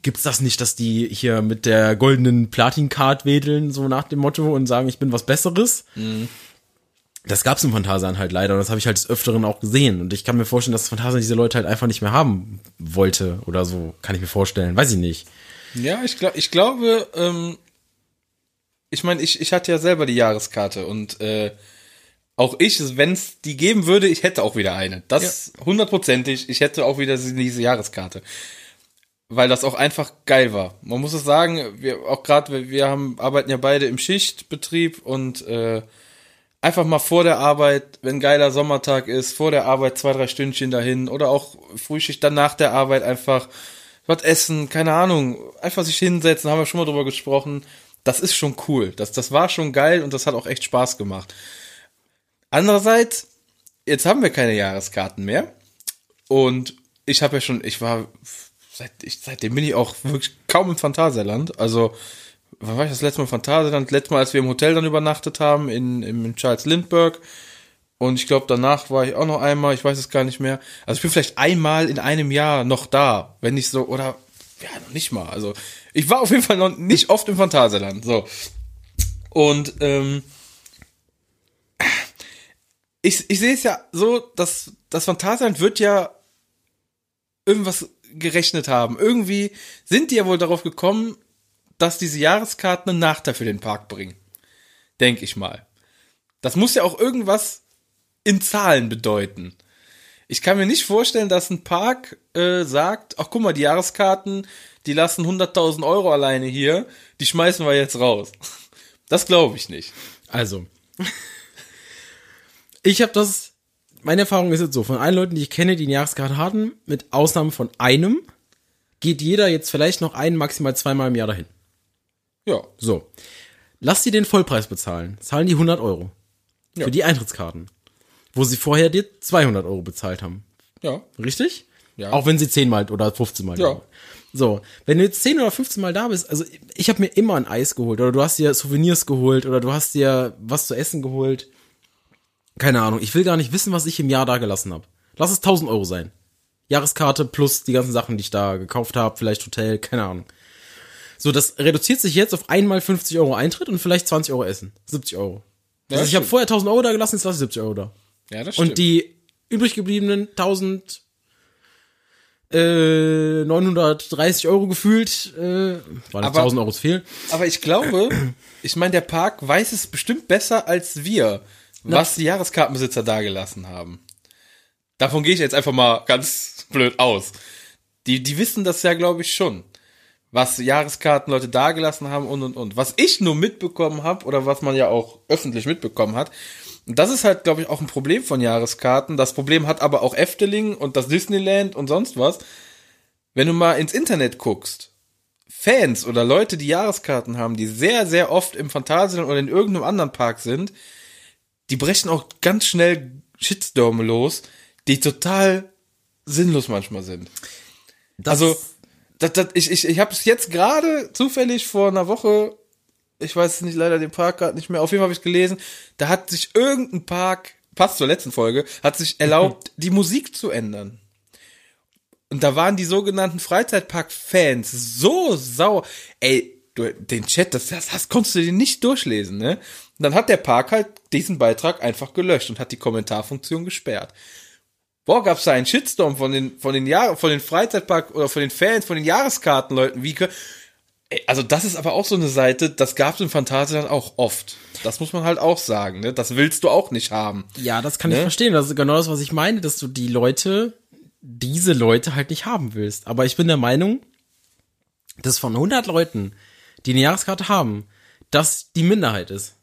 Speaker 2: gibt's das nicht, dass die hier mit der goldenen Platin-Card wedeln, so nach dem Motto, und sagen, ich bin was Besseres. Das gab's im Phantasialand halt leider und das habe ich halt des Öfteren auch gesehen. Und ich kann mir vorstellen, dass das Phantasialand diese Leute halt einfach nicht mehr haben wollte oder so. Kann ich mir vorstellen. Weiß ich nicht.
Speaker 3: Ja, ich glaube, ich glaube, ähm, ich meine, ich, ich hatte ja selber die Jahreskarte und äh, auch ich, wenn es die geben würde, ich hätte auch wieder eine. Das hundertprozentig, ich hätte auch wieder diese Jahreskarte. Weil das auch einfach geil war. Man muss es sagen, wir auch gerade, wir, wir haben arbeiten ja beide im Schichtbetrieb und äh, einfach mal vor der Arbeit, wenn geiler Sommertag ist, vor der Arbeit zwei, drei Stündchen dahin oder auch Frühschicht dann nach der Arbeit einfach was essen, keine Ahnung, einfach sich hinsetzen, haben wir schon mal drüber gesprochen. Das ist schon cool. Das, das war schon geil und das hat auch echt Spaß gemacht. Andererseits, jetzt haben wir keine Jahreskarten mehr. Und ich habe ja schon, ich war, seit, ich, seitdem bin ich auch wirklich kaum im Phantasialand. Also, wann war ich das letzte Mal im Phantasialand? Letztes Mal, als wir im Hotel dann übernachtet haben, in, in Charles Lindbergh. Und ich glaube, danach war ich auch noch einmal, ich weiß es gar nicht mehr. Also ich bin vielleicht einmal in einem Jahr noch da, wenn nicht so, oder ja, noch nicht mal. Also ich war auf jeden Fall noch nicht oft im Phantasialand. So. Und ähm, ich, ich sehe es ja so, dass das Phantasialand wird ja irgendwas gerechnet haben. Irgendwie sind die ja wohl darauf gekommen, dass diese Jahreskarten einen Nachteil für den Park bringen. Denke ich mal. Das muss ja auch irgendwas in Zahlen bedeuten. Ich kann mir nicht vorstellen, dass ein Park äh, sagt, ach guck mal, die Jahreskarten, die lassen 100.000 Euro alleine hier, die schmeißen wir jetzt raus. Das glaube ich nicht.
Speaker 2: Also, ich habe das, meine Erfahrung ist jetzt so, von allen Leuten, die ich kenne, die eine Jahreskarte hatten, mit Ausnahme von einem, geht jeder jetzt vielleicht noch ein, maximal zweimal im Jahr dahin.
Speaker 3: Ja,
Speaker 2: So. Lass sie den Vollpreis bezahlen. Zahlen die 100 Euro.
Speaker 3: Ja.
Speaker 2: Für die Eintrittskarten. Wo sie vorher dir 200 Euro bezahlt haben.
Speaker 3: ja,
Speaker 2: Richtig?
Speaker 3: Ja.
Speaker 2: Auch wenn sie 10 mal oder 15 mal.
Speaker 3: Ja.
Speaker 2: So, wenn du jetzt 10 oder 15 Mal da bist, also ich habe mir immer ein Eis geholt oder du hast dir Souvenirs geholt oder du hast dir was zu essen geholt. Keine Ahnung, ich will gar nicht wissen, was ich im Jahr da gelassen habe. Lass es 1000 Euro sein. Jahreskarte plus die ganzen Sachen, die ich da gekauft habe, vielleicht Hotel, keine Ahnung. So, das reduziert sich jetzt auf einmal 50 Euro Eintritt und vielleicht 20 Euro Essen. 70 Euro.
Speaker 3: Ja,
Speaker 2: also ich habe vorher 1000 Euro da gelassen, jetzt lasse ich 70 Euro da.
Speaker 3: Ja, das stimmt.
Speaker 2: Und die übrig gebliebenen 1000 äh, 930 Euro gefühlt, äh, waren
Speaker 3: Aber-
Speaker 2: 1000 Euro zu viel.
Speaker 3: Aber ich glaube, ich meine, der Park weiß es bestimmt besser als wir, was die Jahreskartenbesitzer dagelassen haben. Davon gehe ich jetzt einfach mal ganz blöd aus. Die, die wissen das ja, glaube ich, schon. Was Jahreskartenleute dagelassen haben und und und. Was ich nur mitbekommen habe, oder was man ja auch öffentlich mitbekommen hat, und das ist halt, glaube ich, auch ein Problem von Jahreskarten. Das Problem hat aber auch Efteling und das Disneyland und sonst was. Wenn du mal ins Internet guckst, Fans oder Leute, die Jahreskarten haben, die sehr, sehr oft im Phantasialand oder in irgendeinem anderen Park sind, die brechen auch ganz schnell Shitstorme los, die total sinnlos manchmal sind.
Speaker 2: Das,
Speaker 3: Also, das, das, ich, ich, ich habe es jetzt gerade zufällig vor einer Woche, ich weiß nicht leider den Park gerade nicht mehr, auf jeden Fall habe ich gelesen, da hat sich irgendein Park, passt zur letzten Folge, hat sich erlaubt, die Musik zu ändern. Und da waren die sogenannten Freizeitpark-Fans so sauer. Ey, du, den Chat, das, das, das konntest du dir nicht durchlesen, ne? Und dann hat der Park halt diesen Beitrag einfach gelöscht und hat die Kommentarfunktion gesperrt. Boah, gab's da einen Shitstorm von den, von den Jahr, von den Freizeitpark oder von den Fans, von den Jahreskartenleuten, wie, also das ist aber auch so eine Seite, das gab's im Phantasialand auch oft. Das muss man halt auch sagen, ne? Das willst du auch nicht haben.
Speaker 2: ja, das kann ich
Speaker 3: Ne?
Speaker 2: verstehen. Das ist genau das, was ich meine, dass du die Leute, diese Leute halt nicht haben willst. Aber ich bin der Meinung, dass von 100 Leuten, die eine Jahreskarte haben, das die Minderheit ist.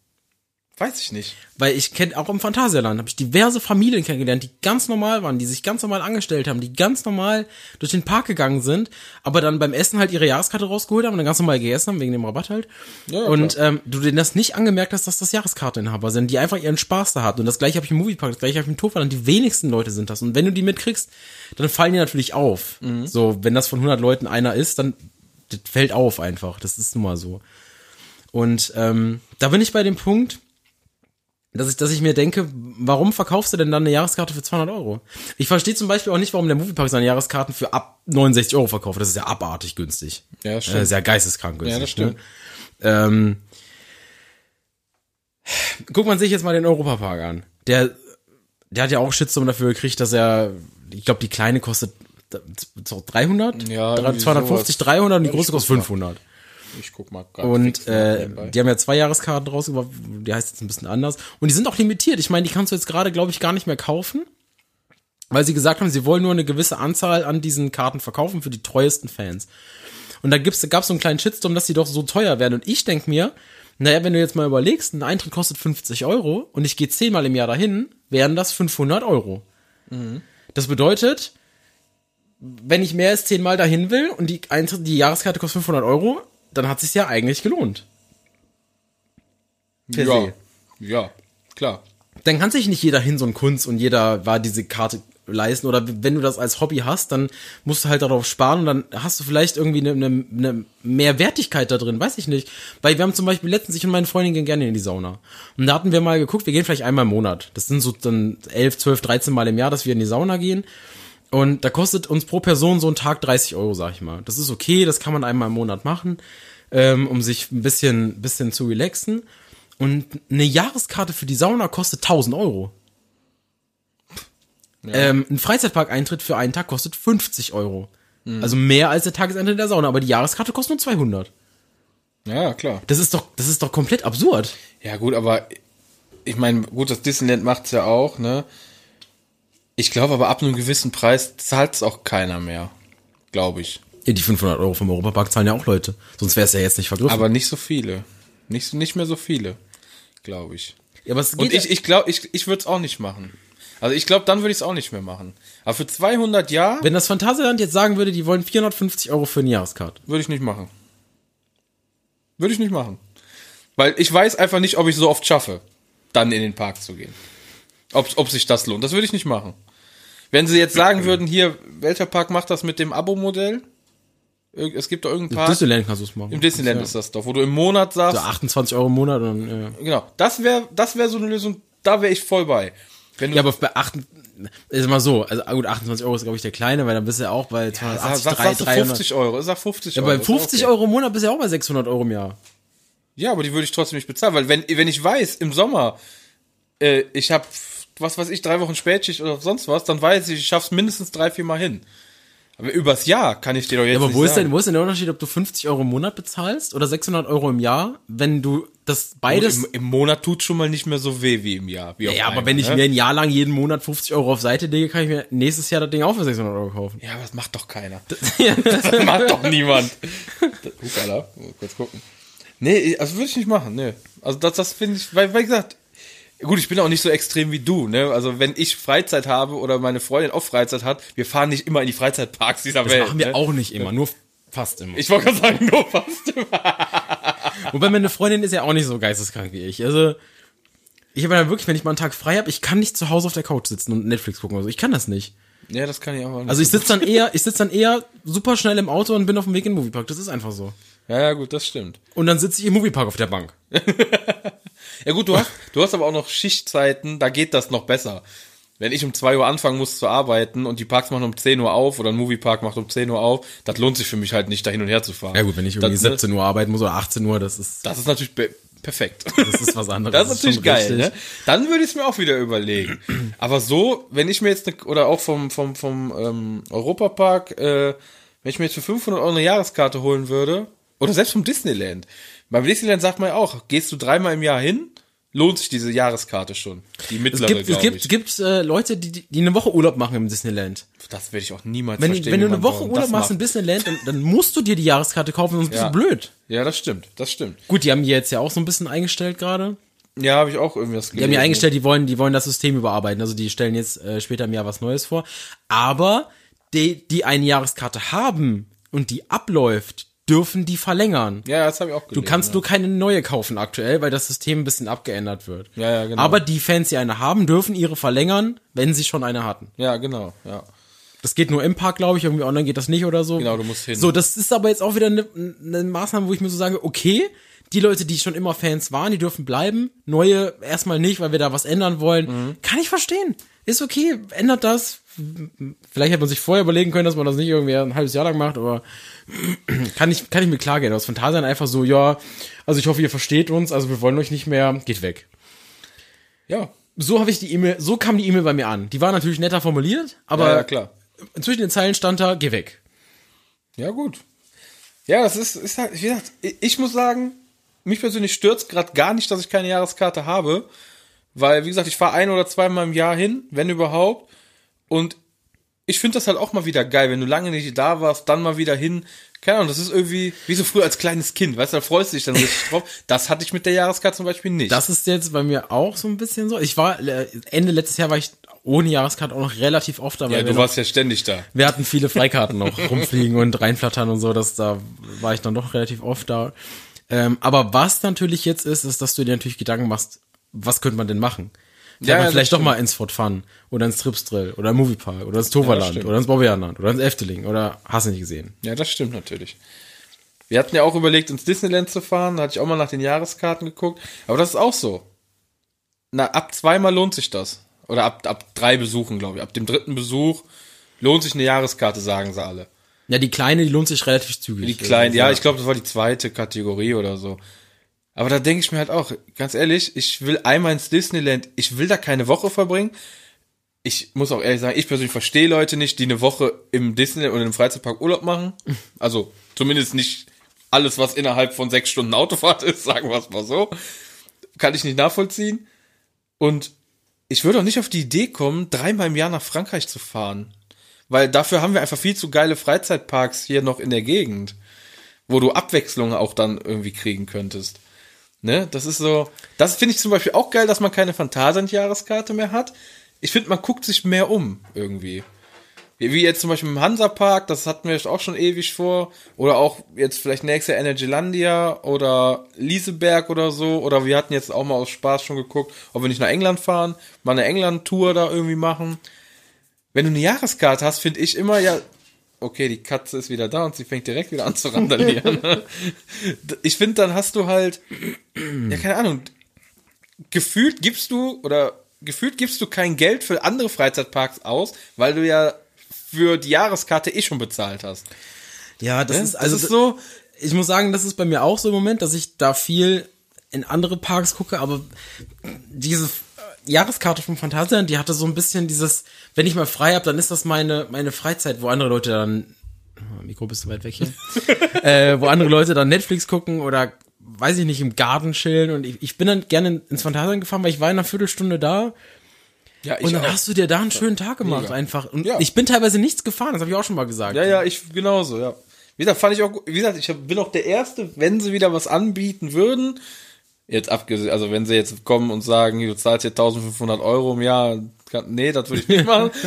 Speaker 3: Weiß ich nicht.
Speaker 2: Weil ich kenne auch im Phantasialand habe ich diverse Familien kennengelernt, die ganz normal waren, die sich ganz normal angestellt haben, die ganz normal durch den Park gegangen sind, aber dann beim Essen halt ihre Jahreskarte rausgeholt haben und dann ganz normal gegessen haben wegen dem Rabatt halt.
Speaker 3: Ja,
Speaker 2: und ähm, du denen das nicht angemerkt hast, dass das Jahreskarteninhaber sind, die einfach ihren Spaß da hatten. Und das gleiche habe ich im Moviepark, das gleiche habe ich im Toverland. Die wenigsten Leute sind das. Und wenn du die mitkriegst, dann fallen die natürlich auf. So, wenn das von 100 Leuten einer ist, dann das fällt auf einfach. Das ist nun mal so. Und ähm, da bin ich bei dem Punkt, dass ich, dass ich mir denke, warum verkaufst du denn dann eine Jahreskarte für 200 Euro? Ich verstehe zum Beispiel auch nicht, warum der Moviepark seine Jahreskarten für ab 69 Euro verkauft. Das ist ja abartig günstig.
Speaker 3: Ja, das
Speaker 2: Äh,
Speaker 3: stimmt.
Speaker 2: sehr geisteskrank günstig.
Speaker 3: Ja, das stimmt.
Speaker 2: Ne? Ähm, guckt man sich jetzt mal den Europapark an. Der, der hat ja auch Shitstorm dafür gekriegt, dass er, ich glaube, die kleine kostet so 300?
Speaker 3: Ja,
Speaker 2: Drei-
Speaker 3: irgendwie
Speaker 2: 250,
Speaker 3: sowas.
Speaker 2: 300 und die
Speaker 3: Ja,
Speaker 2: große kostet
Speaker 3: guck mal.
Speaker 2: 500.
Speaker 3: Ich guck mal gerade.
Speaker 2: Und äh, die haben ja zwei Jahreskarten draus, aber die heißt jetzt ein bisschen anders. Und die sind auch limitiert. Ich meine, die kannst du jetzt gerade, glaube ich, gar nicht mehr kaufen. Weil sie gesagt haben, sie wollen nur eine gewisse Anzahl an diesen Karten verkaufen für die treuesten Fans. Und da gibt's, gab's so einen kleinen Shitstorm, dass die doch so teuer werden. Und ich denk mir, naja, wenn du jetzt mal überlegst, ein Eintritt kostet 50 Euro und ich gehe zehnmal im Jahr dahin, wären das 500 Euro. Das bedeutet, wenn ich mehr als zehnmal dahin will und die, Eintritt, die Jahreskarte kostet 500 Euro, dann hat sich's ja eigentlich gelohnt. Per
Speaker 3: ja,
Speaker 2: se.
Speaker 3: ja, klar.
Speaker 2: Dann kann sich nicht jeder hin so ein Kunst und jeder war diese Karte leisten oder wenn du das als Hobby hast, dann musst du halt darauf sparen und dann hast du vielleicht irgendwie eine, eine, eine Mehrwertigkeit da drin, weiß ich nicht. Weil wir haben zum Beispiel letztens, ich und meine Freundin gehen gerne in die Sauna. Und da hatten wir mal geguckt, wir gehen vielleicht einmal im Monat. Das sind so dann 11, 12, 13 Mal im Jahr, dass wir in die Sauna gehen. Und da kostet uns pro Person so ein Tag 30 Euro, sag ich mal. Das ist okay, das kann man einmal im Monat machen, ähm, um sich ein bisschen, bisschen zu relaxen. Und eine Jahreskarte für die Sauna kostet 1000 Euro. Ähm, ein Freizeitpark-Eintritt für einen Tag kostet 50 Euro. Also mehr als der Tageseintritt der Sauna, aber die Jahreskarte kostet nur 200.
Speaker 3: Ja, klar.
Speaker 2: Das ist doch, das ist doch komplett absurd.
Speaker 3: Ja, gut, aber ich meine, gut, das Disneyland macht's ja auch, ne? Ich glaube aber ab einem gewissen Preis zahlt's auch keiner mehr. Glaube ich.
Speaker 2: Ja, die 500 Euro vom Europapark zahlen ja auch Leute. Sonst wäre es ja jetzt nicht vergriffen.
Speaker 3: Aber nicht so viele. Nicht, nicht mehr so viele. Glaube ich.
Speaker 2: ja, aber es geht
Speaker 3: Und ich, ich glaube, ich, ich würde es auch nicht machen. Also ich glaube, dann würde ich es auch nicht mehr machen. Aber für 200 ja,
Speaker 2: wenn das Phantasialand jetzt sagen würde, die wollen 450 Euro für eine Jahreskarte.
Speaker 3: würde ich nicht machen. Würde ich nicht machen. Weil ich weiß einfach nicht, ob ich so oft schaffe, dann in den Park zu gehen. Ob, ob sich das lohnt. Das würde ich nicht machen. Wenn sie jetzt sagen würden, hier, welcher Park macht das mit dem Abo-Modell? Es gibt doch irgendeinen
Speaker 2: Im
Speaker 3: Park.
Speaker 2: Disneyland kannst du es machen.
Speaker 3: Im Disneyland
Speaker 2: ja.
Speaker 3: ist das doch, wo du im Monat
Speaker 2: So
Speaker 3: sagst,
Speaker 2: 28 Euro im Monat und ja.
Speaker 3: genau, das wäre das wäre so eine Lösung, da wäre ich voll bei. Wenn du
Speaker 2: Ja, aber bei 8, ist mal so, also gut, 28 Euro ist glaube ich der kleine, weil dann bist du ja auch bei
Speaker 3: sag,
Speaker 2: 280,
Speaker 3: sag,
Speaker 2: 300,
Speaker 3: sagst du
Speaker 2: 300.
Speaker 3: 50 Euro, sag 50
Speaker 2: Ja,
Speaker 3: Euro.
Speaker 2: bei
Speaker 3: ist auch
Speaker 2: 50
Speaker 3: okay.
Speaker 2: Euro im Monat bist du ja auch bei 600 Euro im Jahr.
Speaker 3: Ja, aber die würde ich trotzdem nicht bezahlen, weil wenn, wenn ich weiß, im Sommer, äh, ich habe, was weiß ich, drei Wochen Spätschicht oder sonst was, dann weiß ich, ich schaff's mindestens drei, vier Mal hin. Aber übers Jahr kann ich dir doch jetzt
Speaker 2: Ja, aber wo ist,
Speaker 3: sagen.
Speaker 2: denn, wo ist denn der Unterschied, ob du 50 Euro im Monat bezahlst oder 600 Euro im Jahr, wenn du das beides...
Speaker 3: Im, Im Monat tut schon mal nicht mehr so weh wie im Jahr. Wie
Speaker 2: ja, aber
Speaker 3: einmal,
Speaker 2: wenn ich
Speaker 3: ne?
Speaker 2: mir ein Jahr lang jeden Monat 50 Euro auf Seite lege, kann ich mir nächstes Jahr das Ding auch für 600 Euro kaufen.
Speaker 3: Ja, aber das macht doch keiner. Das macht doch niemand. Upala, kurz gucken. Nee, also würde ich nicht machen, nee. Also das, das finde ich, weil, weil gesagt, gut, ich bin auch nicht so extrem wie du, ne? Also wenn ich Freizeit habe oder meine Freundin auch Freizeit hat, wir fahren nicht immer in die Freizeitparks dieser
Speaker 2: Das
Speaker 3: Welt.
Speaker 2: machen wir
Speaker 3: ne?
Speaker 2: auch nicht immer, nur fast immer.
Speaker 3: Ich wollte gerade sagen, nur fast immer.
Speaker 2: Wobei meine Freundin ist ja auch nicht so geisteskrank wie ich. Also, ich habe ja wirklich, wenn ich mal einen Tag frei habe, ich kann nicht zu Hause auf der Couch sitzen und Netflix gucken oder so. Ich kann das nicht.
Speaker 3: Ja, das kann ich auch mal.
Speaker 2: Also ich sitze dann eher, ich sitze dann eher super schnell im Auto und bin auf dem Weg in den Moviepark. Das ist einfach so.
Speaker 3: ja, ja, gut, das stimmt.
Speaker 2: Und dann sitze ich im Moviepark auf der Bank.
Speaker 3: Ja gut, du hast, du hast aber auch noch Schichtzeiten, da geht das noch besser. Wenn ich um 2 Uhr anfangen muss zu arbeiten und die Parks machen um 10 Uhr auf oder ein Moviepark macht um 10 Uhr auf, das lohnt sich für mich halt nicht, da hin und her zu fahren.
Speaker 2: Ja gut, wenn ich irgendwie
Speaker 3: das, ne,
Speaker 2: 17 Uhr arbeiten muss oder 18 Uhr, das ist,
Speaker 3: Das ist natürlich perfekt.
Speaker 2: das ist was anderes.
Speaker 3: Das ist natürlich
Speaker 2: schon
Speaker 3: geil,
Speaker 2: richtig.
Speaker 3: ne? Dann würde ich es mir auch wieder überlegen. Aber so, wenn ich mir jetzt, ne, oder auch vom, vom, vom ähm, Europapark, äh, wenn ich mir jetzt für 500 Euro eine Jahreskarte holen würde, oder selbst vom Disneyland. Beim Disneyland sagt man ja auch, gehst du dreimal im Jahr hin, lohnt sich diese Jahreskarte schon. Die
Speaker 2: Es
Speaker 3: mittlere,
Speaker 2: gibt, es gibt,
Speaker 3: ich.
Speaker 2: es gibt äh, Leute, die, die eine Woche Urlaub machen im Disneyland.
Speaker 3: Das werde ich auch niemals
Speaker 2: Wenn,
Speaker 3: verstehen.
Speaker 2: wenn du eine Woche Urlaub machst im. Disneyland, dann, dann musst du dir die Jahreskarte kaufen, sonst bist
Speaker 3: Ja.
Speaker 2: du blöd.
Speaker 3: Ja, das stimmt, das stimmt.
Speaker 2: Gut, die haben die jetzt ja auch so ein bisschen eingestellt gerade.
Speaker 3: Ja, habe ich auch irgendwie das
Speaker 2: Die haben ja eingestellt, die wollen, die wollen das System überarbeiten. Also die stellen jetzt äh, später im Jahr was Neues vor. Aber die, die eine Jahreskarte haben und die abläuft, dürfen die verlängern.
Speaker 3: Ja, das habe ich auch
Speaker 2: Du
Speaker 3: gelesen.
Speaker 2: kannst
Speaker 3: ja.
Speaker 2: nur keine neue kaufen aktuell, weil das System ein bisschen abgeändert wird.
Speaker 3: Ja, ja, genau.
Speaker 2: Aber die Fans, die eine haben, dürfen ihre verlängern, wenn sie schon eine hatten.
Speaker 3: Ja, genau, ja.
Speaker 2: Das geht nur im Park, glaube ich, irgendwie online geht das nicht oder so.
Speaker 3: Genau, du musst hin.
Speaker 2: So, das ist aber jetzt auch wieder eine, eine Maßnahme, wo ich mir so sage, okay, die Leute, die schon immer Fans waren, die dürfen bleiben. Neue erstmal nicht, weil wir da was ändern wollen.
Speaker 3: Mhm.
Speaker 2: Kann ich verstehen. Ist okay, ändert das. Vielleicht hätte man sich vorher überlegen können, dass man das nicht irgendwie ein halbes Jahr lang macht, aber kann ich, kann ich mir klar gehen. Aus Phantasian einfach so, ja, also ich hoffe, ihr versteht uns, also wir wollen euch nicht mehr, geht weg.
Speaker 3: Ja,
Speaker 2: So habe ich die E-Mail, so kam die E-Mail bei mir an. Die war natürlich netter formuliert, aber
Speaker 3: ja, ja klar.
Speaker 2: zwischen den Zeilen stand da, geh weg.
Speaker 3: Ja, gut. Ja, das ist, ist halt, wie gesagt, ich- muss sagen, mich persönlich stört's gerade gar nicht, dass ich keine Jahreskarte habe, weil, wie gesagt, ich fahre ein oder zweimal im Jahr hin, wenn überhaupt, und ich finde das halt auch mal wieder geil, wenn du lange nicht da warst, dann mal wieder hin. Keine Ahnung, das ist irgendwie wie so früher als kleines Kind, weißt du, da freust du dich dann richtig drauf. Das hatte ich mit der Jahreskarte zum Beispiel nicht.
Speaker 2: Das ist jetzt bei mir auch so ein bisschen so. Ich war, Ende letztes Jahr war ich ohne Jahreskarte auch noch relativ oft dabei.
Speaker 3: ja, du
Speaker 2: noch,
Speaker 3: warst ja ständig da.
Speaker 2: wir hatten viele Freikarten noch rumfliegen und reinflattern und so, das, da war ich dann doch relativ oft da. Ähm, aber was natürlich jetzt ist, ist, dass du dir natürlich Gedanken machst, was könnte man denn machen? Ja,
Speaker 3: Ja,
Speaker 2: man
Speaker 3: das
Speaker 2: vielleicht doch mal ins Fort Fun oder ins Tripsdrill oder im Moviepark oder ins Toverland
Speaker 3: stimmt.
Speaker 2: oder ins Bobbejahrland oder ins Efteling oder hast du nicht gesehen.
Speaker 3: Ja, das stimmt natürlich. Wir hatten ja auch überlegt, ins Disneyland zu fahren. Da hatte ich auch mal nach den Jahreskarten geguckt. Aber das ist auch so. Na, ab zweimal lohnt sich das. Oder ab, ab drei Besuchen, glaube ich. Ab dem dritten Besuch lohnt sich eine Jahreskarte, sagen sie alle.
Speaker 2: Ja, die kleine, die lohnt sich relativ zügig.
Speaker 3: Die kleinen, ja, ich glaube, das war die zweite Kategorie oder so. Aber da denke ich mir halt auch, ganz ehrlich, ich will einmal ins Disneyland, ich will da keine Woche verbringen. Ich muss auch ehrlich sagen, ich persönlich verstehe Leute nicht, die eine Woche im Disneyland oder im Freizeitpark Urlaub machen. Also zumindest nicht alles, was innerhalb von sechs Stunden Autofahrt ist, sagen wir es mal so. Kann ich nicht nachvollziehen. Und ich würde auch nicht auf die Idee kommen, dreimal im Jahr nach Frankreich zu fahren. Weil dafür haben wir einfach viel zu geile Freizeitparks hier noch in der Gegend, wo du Abwechslung auch dann irgendwie kriegen könntest. Ne? Das ist so, das finde ich zum Beispiel auch geil, dass man keine Phantasialand-Jahreskarte mehr hat. Ich finde, man guckt sich mehr um irgendwie. Wie jetzt zum Beispiel im Hansapark, das hatten wir auch schon ewig vor. Oder auch jetzt vielleicht nächstes Jahr Energylandia oder Lieseberg oder so. Oder wir hatten jetzt auch mal aus Spaß schon geguckt, ob wir nicht nach England fahren, mal eine England-Tour da irgendwie machen. Wenn du eine Jahreskarte hast, finde ich immer ja, okay, die Katze ist wieder da und sie fängt direkt wieder an zu randalieren. ich finde, dann hast du halt, ja, keine Ahnung, gefühlt gibst du oder gefühlt gibst du kein Geld für andere Freizeitparks aus, weil du ja für die Jahreskarte eh schon bezahlt hast.
Speaker 2: Ja, das
Speaker 3: Ne?
Speaker 2: ist also
Speaker 3: das ist so,
Speaker 2: ich muss sagen, das ist bei mir auch so im Moment, dass ich da viel in andere Parks gucke, aber diese Jahreskarte vom Phantasialand, die hatte so ein bisschen dieses, wenn ich mal frei habe, dann ist das meine meine Freizeit, wo andere Leute dann oh, Mikro bist du weit weg hier, äh, wo andere Leute dann Netflix gucken oder weiß ich nicht im Garten chillen und ich, ich bin dann gerne ins Phantasialand gefahren, weil ich war in einer Viertelstunde da
Speaker 3: ja, ich
Speaker 2: und dann
Speaker 3: auch.
Speaker 2: hast du dir da einen schönen Tag gemacht
Speaker 3: Mega.
Speaker 2: einfach und
Speaker 3: Ja.
Speaker 2: ich bin teilweise nichts gefahren, das habe ich auch schon mal gesagt.
Speaker 3: Ja, ja, ich genauso, ja. Wie gesagt, fand ich auch, wie gesagt, ich bin auch der Erste, wenn sie wieder was anbieten würden, jetzt abgesehen, also wenn sie jetzt kommen und sagen, du zahlst hier 1500 Euro im Jahr, kann, nee, das würde ich nicht machen.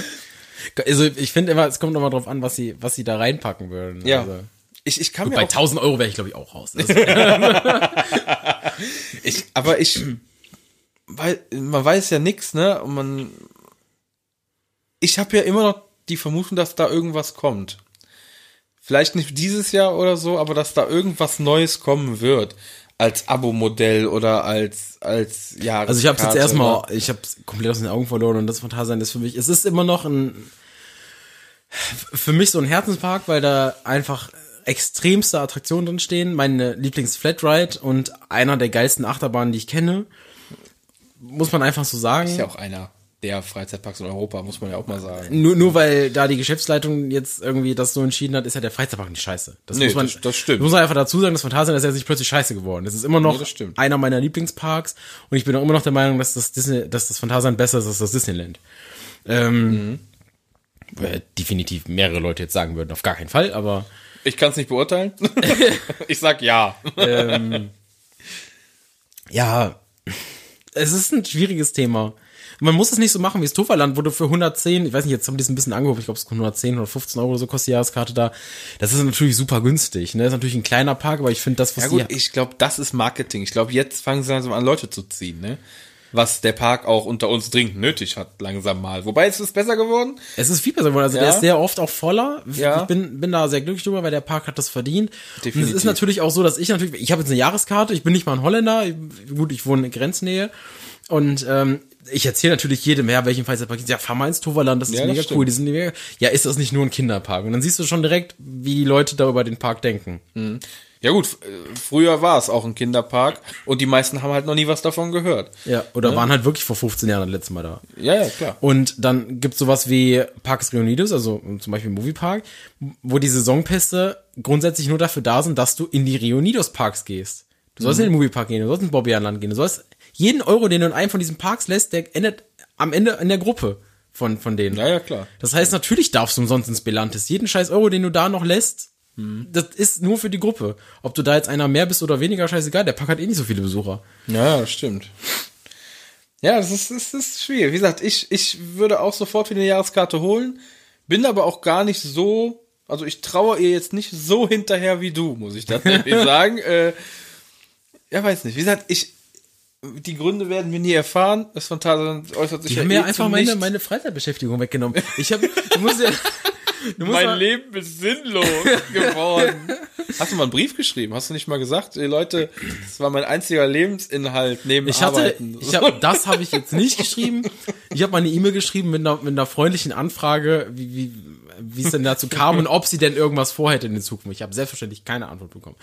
Speaker 2: Also ich finde immer, es kommt immer drauf an, was sie, was sie da reinpacken würden.
Speaker 3: ja.
Speaker 2: Also,
Speaker 3: Ich, ich kann
Speaker 2: gut,
Speaker 3: mir
Speaker 2: bei
Speaker 3: auch,
Speaker 2: 1000 Euro wäre ich glaube ich auch raus. Das,
Speaker 3: ich, aber ich, weil, man weiß ja nix, ne, und man, ich habe ja immer noch die Vermutung, dass da irgendwas kommt. Vielleicht nicht dieses Jahr oder so, aber dass da irgendwas Neues kommen wird. Als Abo-Modell oder als, als Jahreskarte.
Speaker 2: also ich habe jetzt erstmal, ich habe komplett aus den Augen verloren und das Phantasialand ist für mich, es ist immer noch ein, für mich so ein Herzenspark, weil da einfach extremste Attraktionen drin stehen. Meine Lieblings-Flatride und einer der geilsten Achterbahnen, die ich kenne. Muss man einfach so sagen.
Speaker 3: Ist ja auch einer der Freizeitparks in Europa, muss man ja auch mal sagen.
Speaker 2: Nur, nur weil da die Geschäftsleitung jetzt irgendwie das so entschieden hat, ist ja der Freizeitpark nicht scheiße. Das
Speaker 3: Nee,
Speaker 2: muss man,
Speaker 3: das- das stimmt.
Speaker 2: muss man einfach dazu sagen, das Phantasialand ist ja nicht plötzlich scheiße geworden. Das ist immer noch
Speaker 3: Nee,
Speaker 2: einer meiner Lieblingsparks und ich bin auch immer noch der Meinung, dass das Disney, dass das Phantasialand besser ist als das Disneyland. Ähm,
Speaker 3: Mhm.
Speaker 2: weil definitiv mehrere Leute jetzt sagen würden, auf gar keinen Fall, aber
Speaker 3: Ich kann es nicht beurteilen. ich sag ja.
Speaker 2: ja, es ist ein schwieriges Thema. Man muss es nicht so machen wie das Toverland, wo du für 110, ich weiß nicht, jetzt haben die es ein bisschen angehoben, ich glaube, es kostet 110 oder 15 Euro oder so kostet die Jahreskarte da. Das ist natürlich super günstig, ne? Das ist natürlich ein kleiner Park, aber ich finde das, was
Speaker 3: Ja gut,
Speaker 2: die,
Speaker 3: ich glaube, das ist Marketing. Ich glaube, jetzt fangen sie langsam an, Leute zu ziehen, ne? Was der Park auch unter uns dringend nötig hat, langsam mal. Wobei, es ist besser geworden.
Speaker 2: es ist viel besser geworden. Also der
Speaker 3: Ja.
Speaker 2: ist sehr oft auch voller.
Speaker 3: Ja.
Speaker 2: Ich bin, bin da sehr glücklich drüber, weil der Park hat das verdient. Und es
Speaker 3: Definitiv.
Speaker 2: ist natürlich auch so, dass ich natürlich, ich habe jetzt eine Jahreskarte, ich bin nicht mal ein Holländer, gut, ich wohne in Grenznähe. Und ähm, ich erzähle natürlich jedem, ja, welchen Freizeitpark. Ja, fahr mal ins Toverland, das ist
Speaker 3: Ja, das
Speaker 2: mega
Speaker 3: stimmt.
Speaker 2: cool. Die sind mega. Ja, ist das nicht nur ein Kinderpark? Und dann siehst du schon direkt, wie die Leute da über den Park denken.
Speaker 3: Ja gut, äh, früher war es auch ein Kinderpark und die meisten haben halt noch nie was davon gehört.
Speaker 2: Ja, oder waren halt wirklich vor 15 Jahren das letzte Mal da.
Speaker 3: Ja, ja, klar.
Speaker 2: Und dann gibt's sowas wie Parks Reunidos, also zum Beispiel Moviepark, wo die Saisonpässe grundsätzlich nur dafür da sind, dass du in die Reunidos-Parks gehst. Du sollst in den Moviepark gehen, du sollst ins Bobbejahrland gehen, du sollst jeden Euro, den du in einem von diesen Parks lässt, der endet am Ende in der Gruppe von, von denen.
Speaker 3: Ja, ja, klar.
Speaker 2: Das heißt, natürlich darfst du umsonst ins Belantes. Jeden scheiß Euro, den du da noch lässt,
Speaker 3: Mhm.
Speaker 2: das ist nur für die Gruppe. Ob du da jetzt einer mehr bist oder weniger, scheißegal, der Park hat eh nicht so viele Besucher.
Speaker 3: Ja, stimmt. Ja, das ist, das ist schwierig. Wie gesagt, ich, ich würde auch sofort wieder eine Jahreskarte holen, bin aber auch gar nicht so, also ich traue ihr jetzt nicht so hinterher wie du, muss ich tatsächlich sagen. Äh, ja, weiß nicht. Wie gesagt, ich, die Gründe werden wir nie erfahren. Das Phantasialand äußert sich
Speaker 2: Die
Speaker 3: ja
Speaker 2: haben
Speaker 3: eh
Speaker 2: mir einfach meine,
Speaker 3: nichts.
Speaker 2: meine Freizeitbeschäftigung weggenommen. Ich habe, du musst ja, du musst
Speaker 3: Mein
Speaker 2: mal,
Speaker 3: Leben ist sinnlos geworden. Hast du mal einen Brief geschrieben? Hast du nicht mal gesagt, ey Leute, das war mein einziger Lebensinhalt neben
Speaker 2: ich hatte,
Speaker 3: Arbeiten.
Speaker 2: ich hab, das habe ich jetzt nicht geschrieben. Ich habe mal eine E-Mail geschrieben mit einer, mit einer freundlichen Anfrage, wie, wie, wie es denn dazu kam und ob sie denn irgendwas vorhätte in der Zukunft. Ich habe selbstverständlich keine Antwort bekommen.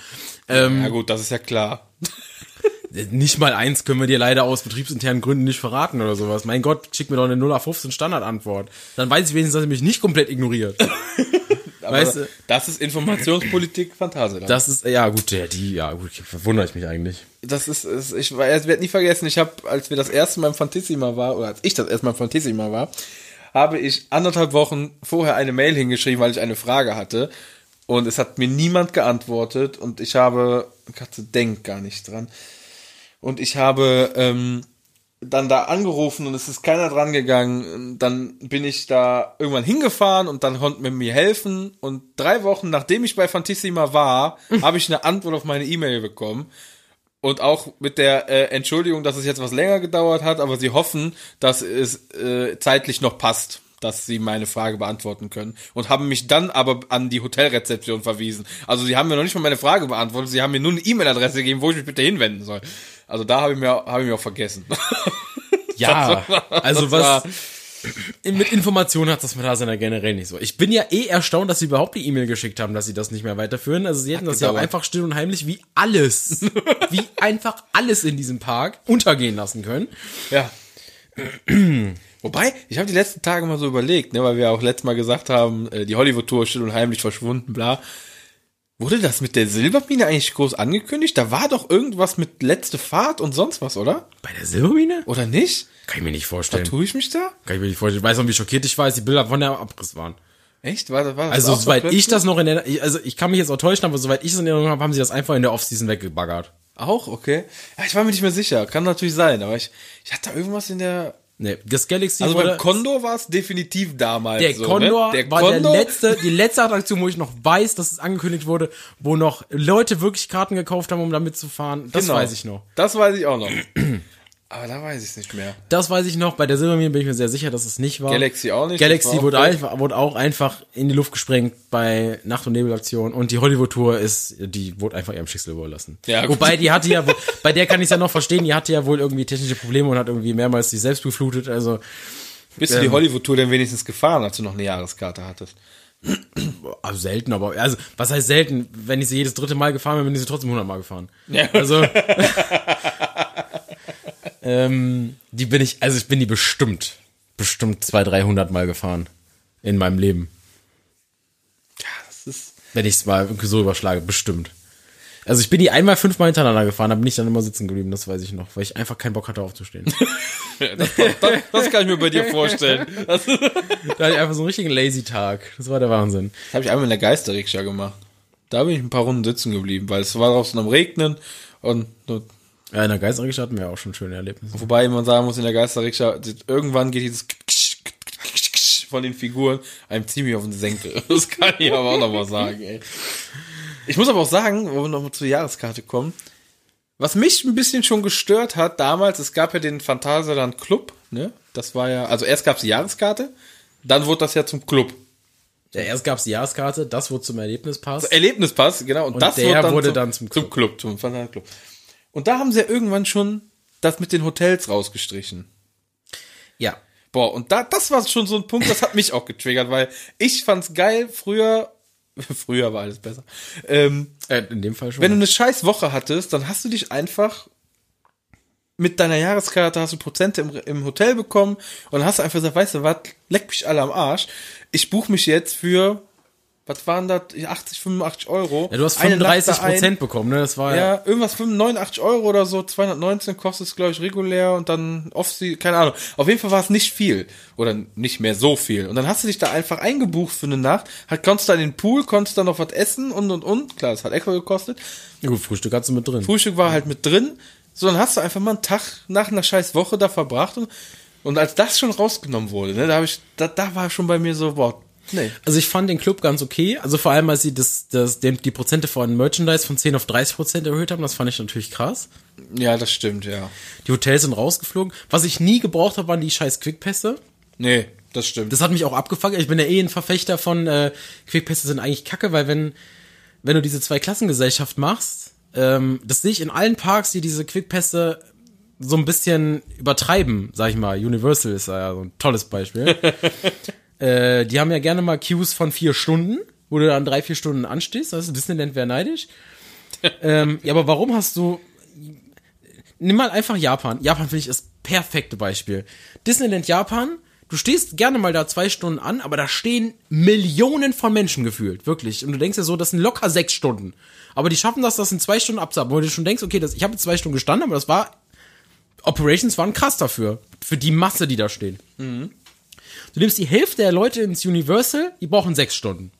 Speaker 2: Ähm,
Speaker 3: ja gut, das ist ja klar.
Speaker 2: Nicht mal eins können wir dir leider aus betriebsinternen Gründen nicht verraten oder sowas. Mein Gott, schick mir doch eine 0 auf 15 Standardantwort. Dann weiß ich wenigstens, dass er mich nicht komplett ignoriert. Weißt du-
Speaker 3: das ist Informationspolitik Phantasialand.
Speaker 2: Das ist, ja gut, der, die, ja gut, wundere ich mich eigentlich.
Speaker 3: das ist, ist ich werde nie vergessen, ich habe, als wir das erste Mal im Fantissima war, oder als ich das erste Mal im Fantissima war, habe ich anderthalb Wochen vorher eine Mail hingeschrieben, weil ich eine Frage hatte. Und es hat mir niemand geantwortet und ich habe, Katze denkt gar nicht dran. Und ich habe ähm, dann da angerufen und es ist keiner dran gegangen. Dann bin ich da irgendwann hingefahren und dann konnten wir mir helfen. Und drei Wochen nachdem ich bei Fantissima war, habe ich eine Antwort auf meine E-Mail bekommen. Und auch mit der äh, Entschuldigung, dass es jetzt was länger gedauert hat, aber sie hoffen, dass es äh, zeitlich noch passt. dass sie meine Frage beantworten können und haben mich dann aber an die Hotelrezeption verwiesen. Also sie haben mir noch nicht mal meine Frage beantwortet, sie haben mir nur eine E-Mail-Adresse gegeben, wo ich mich bitte hinwenden soll. Also da habe ich mir habe ich mir auch vergessen.
Speaker 2: Ja, also
Speaker 3: war-
Speaker 2: was mit Informationen hat das Phantasialand generell nicht so. Ich bin ja eh erstaunt, dass sie überhaupt die E-Mail geschickt haben, dass sie das nicht mehr weiterführen. Also sie hätten das ja auch einfach still und heimlich wie alles, wie einfach alles in diesem Park untergehen lassen können.
Speaker 3: Ja. Wobei, ich habe die letzten Tage mal so überlegt, ne, weil wir auch letztes Mal gesagt haben, äh, die Hollywood-Tour ist still und heimlich verschwunden, bla. Wurde das mit der Silbermine eigentlich groß angekündigt? Da war doch irgendwas mit letzte Fahrt und sonst was, oder?
Speaker 2: Bei der Silbermine?
Speaker 3: Oder nicht?
Speaker 2: Kann ich mir nicht vorstellen.
Speaker 3: Tue ich mich da?
Speaker 2: Kann ich mir nicht vorstellen. Ich weiß noch, wie schockiert ich war, als die Bilder von der Abriss waren.
Speaker 3: Echt? War, das- war das
Speaker 2: Also,
Speaker 3: so
Speaker 2: soweit ich das noch in der, also ich kann mich jetzt auch täuschen, aber soweit ich es in Erinnerung habe, haben sie das einfach in der Offseason weggebaggert.
Speaker 3: Auch? Okay. Ja, ich war mir nicht mehr sicher. Kann natürlich sein, aber ich, ich hatte da irgendwas in der...
Speaker 2: Nee, das Galaxy
Speaker 3: Also
Speaker 2: wurde,
Speaker 3: beim Condor war es definitiv damals
Speaker 2: der
Speaker 3: so,
Speaker 2: Condor
Speaker 3: ne? der
Speaker 2: war
Speaker 3: Condor,
Speaker 2: der letzte, die letzte Attraktion, wo ich noch weiß, dass es angekündigt wurde, wo noch Leute wirklich Karten gekauft haben, um damit zu fahren. Das
Speaker 3: Genau.
Speaker 2: weiß ich noch.
Speaker 3: Das weiß ich auch noch. Aber da weiß ich es nicht mehr.
Speaker 2: Das weiß ich noch. Bei der Silbermine bin ich mir sehr sicher, dass es nicht war.
Speaker 3: Galaxy auch nicht,
Speaker 2: Galaxy
Speaker 3: auch
Speaker 2: wurde, einfach, wurde auch einfach in die Luft gesprengt bei Nacht- und Nebelaktion. Und die Hollywood-Tour ist, die wurde einfach ihrem Schicksal überlassen.
Speaker 3: Ja, gut.
Speaker 2: Wobei, die hatte ja, wohl- bei der kann ich es ja noch verstehen, die hatte ja wohl irgendwie technische Probleme und hat irgendwie mehrmals sich selbst beflutet. Also,
Speaker 3: Bist du die Hollywood-Tour denn wenigstens gefahren, als du noch eine Jahreskarte hattest?
Speaker 2: also selten, aber, also, was heißt selten? Wenn ich sie jedes dritte Mal gefahren bin, bin ich sie trotzdem hundertmal gefahren.
Speaker 3: Ja.
Speaker 2: Also, ähm, die bin ich, also ich bin die bestimmt, bestimmt zwei, dreihundert Mal gefahren. In meinem Leben.
Speaker 3: Ja, das ist.
Speaker 2: Wenn ich es mal so überschlage, bestimmt. Also ich bin die einmal fünfmal hintereinander gefahren, da bin ich dann immer sitzen geblieben, das weiß ich noch, weil ich einfach keinen Bock hatte aufzustehen.
Speaker 3: Das, das, das kann ich mir bei dir vorstellen. Das, das
Speaker 2: da hatte ich einfach so einen richtigen Lazy-Tag. Das war der Wahnsinn.
Speaker 3: habe ich einmal in der Geisterrikscha gemacht. Da bin ich ein paar Runden sitzen geblieben, weil es war draußen am Regnen und
Speaker 2: Ja, in der Geisterrikscha hatten wir ja auch schon schöne Erlebnisse.
Speaker 3: wobei man sagen muss, in der Geisterrikscha, irgendwann geht dieses von den Figuren einem ziemlich auf den Senkel. Das kann ich aber auch noch mal sagen, ey. Ich muss aber auch sagen, wo wir noch mal zur Jahreskarte kommen, was mich ein bisschen schon gestört hat damals, es gab ja den Phantasialand Club, ne? Das war ja, also erst gab's die Jahreskarte, dann wurde das ja zum Club.
Speaker 2: Ja, erst gab's die Jahreskarte, das wurde zum Erlebnispass.
Speaker 3: Erlebnispass, genau. Und, das
Speaker 2: der wurde
Speaker 3: zum,
Speaker 2: dann zum
Speaker 3: zum Club, zum Phantasialand Club. Und da haben sie ja irgendwann schon das mit den Hotels rausgestrichen.
Speaker 2: Ja.
Speaker 3: Boah, und da, das war schon so ein Punkt, das hat mich auch getriggert, weil ich fand's geil, früher, früher war alles besser, ähm,
Speaker 2: Äh, in dem Fall schon.
Speaker 3: wenn du eine scheiß Woche hattest, dann hast du dich einfach mit deiner Jahreskarte hast du Prozente im, im Hotel bekommen und hast einfach gesagt, weißt du was, leck mich alle am Arsch. Ich buche mich jetzt für, was waren das, 80, 85 Euro.
Speaker 2: ja, du hast
Speaker 3: Eine Nacht
Speaker 2: 35
Speaker 3: da ein.
Speaker 2: Prozent bekommen, ne? Das war ja.
Speaker 3: Ja, irgendwas 85 Euro oder so, 219 kostet es, glaube ich, regulär und dann off keine Ahnung. Auf jeden Fall war es nicht viel. Oder nicht mehr so viel. Und dann hast du dich da einfach eingebucht für eine Nacht, halt, konntest da in den Pool, konntest da noch was essen und und und. Klar, das hat extra gekostet.
Speaker 2: Ja, gut, Frühstück hast du mit drin.
Speaker 3: Frühstück war halt mit drin. So, dann hast du einfach mal einen Tag nach einer scheiß Woche da verbracht und, und als das schon rausgenommen wurde, ne, da habe ich, da, da war schon bei mir so, boah, nee.
Speaker 2: Also ich fand den Club ganz okay. Also vor allem, als sie das, das, die Prozente von Merchandise von 10 auf 30 Prozent erhöht haben, das fand ich natürlich krass.
Speaker 3: Ja, das stimmt, ja.
Speaker 2: Die Hotels sind rausgeflogen. Was ich nie gebraucht habe, waren die scheiß Quickpässe.
Speaker 3: Nee, das stimmt.
Speaker 2: Das hat mich auch abgefuckt. Ich bin ja eh ein Verfechter von äh, Quickpässe sind eigentlich kacke, weil wenn, wenn du diese zwei Klassengesellschaft machst, ähm, das sehe ich in allen Parks, die diese Quickpässe so ein bisschen übertreiben, sag ich mal. Universal ist ja so ein tolles Beispiel. äh, die haben ja gerne mal Queues von vier Stunden, wo du dann drei, vier Stunden anstehst. Also Disneyland wäre neidisch. ähm, ja, aber warum hast du nimm mal einfach Japan. Japan finde ich das perfekte Beispiel. Disneyland Japan, du stehst gerne mal da zwei Stunden an, aber da stehen Millionen von Menschen gefühlt, wirklich. Und du denkst ja so, das sind locker sechs Stunden. Aber die schaffen das, das in zwei Stunden abzuhaben, wo du schon denkst, okay, das, ich habe zwei Stunden gestanden, aber das war, Operations waren krass dafür. Für die Masse, die da stehen. Du nimmst die Hälfte der Leute ins Universal, die brauchen sechs Stunden.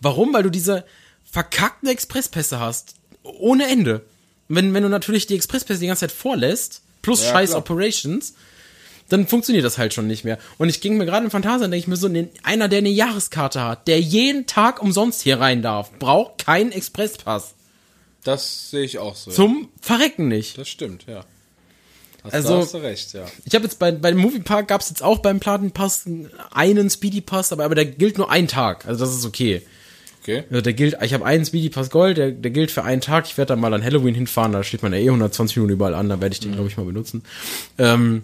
Speaker 2: Warum? Weil du diese verkackten Expresspässe hast. Ohne Ende. Wenn, wenn du natürlich die Expresspässe die ganze Zeit vorlässt, plus
Speaker 3: Ja,
Speaker 2: scheiß
Speaker 3: klar.
Speaker 2: Operations, dann funktioniert das halt schon nicht mehr. Und ich ging mir gerade in Phantasien, denke ich mir so, ne- einer, der eine Jahreskarte hat, der jeden Tag umsonst hier rein darf, braucht keinen Expresspass.
Speaker 3: Das sehe ich auch so.
Speaker 2: Zum Verrecken nicht.
Speaker 3: Das stimmt, ja. Hast,
Speaker 2: Also-
Speaker 3: da hast du recht, ja.
Speaker 2: Ich habe jetzt bei, bei dem Moviepark gab's jetzt auch beim Platinpass einen Speedy Pass, aber, aber der gilt nur einen Tag. Also das ist okay.
Speaker 3: Okay.
Speaker 2: Also der gilt, ich habe einen Speedy Pass Gold, der, der gilt für einen Tag. Ich werde dann mal an Halloween hinfahren, da steht man ja eh 120 Minuten überall an, da werde ich den, glaube ich, mal benutzen. Ähm,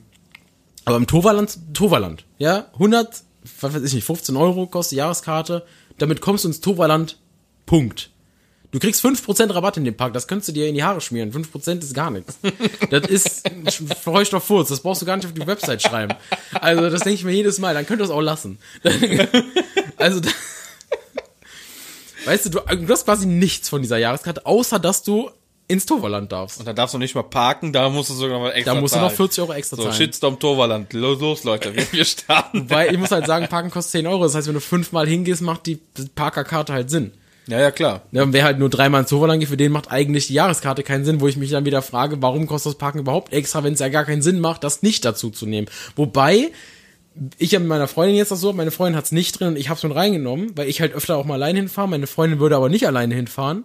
Speaker 2: aber im Toverland, Toverland, ja, 100, was weiß ich nicht, 15 Euro kostet die Jahreskarte, damit kommst du ins Toverland, Punkt. Du kriegst 5% Rabatt in dem Park, das könntest du dir in die Haare schmieren. 5% ist gar nichts. Das ist auf Furz, das brauchst du gar nicht auf die Website schreiben. Also das denke ich mir jedes Mal, dann könnt ihr es auch lassen. Also da, Weißt du, du, du hast quasi nichts von dieser Jahreskarte, außer dass du ins Toverland darfst.
Speaker 3: Und da darfst du nicht mal parken, da musst du sogar noch mal extra
Speaker 2: Da musst du noch
Speaker 3: zahlen.
Speaker 2: 40 Euro extra
Speaker 3: So,
Speaker 2: zahlen.
Speaker 3: Shitstorm Toverland. Los, los, Leute, wir, wir starten.
Speaker 2: Weil ich muss halt sagen, Parken kostet 10 Euro. Das heißt, wenn du fünfmal hingehst, macht die Parkerkarte halt Sinn.
Speaker 3: Ja, ja, klar.
Speaker 2: Und wer halt nur dreimal ins Toverland geht, für den macht eigentlich die Jahreskarte keinen Sinn, wo ich mich dann wieder frage, warum kostet das Parken überhaupt extra, wenn es ja gar keinen Sinn macht, das nicht dazu zu nehmen. Wobei, ich habe mit meiner Freundin jetzt das so, meine Freundin hat's nicht drin und ich hab's schon reingenommen, weil ich halt öfter auch mal alleine hinfahre. Meine Freundin würde aber nicht alleine hinfahren.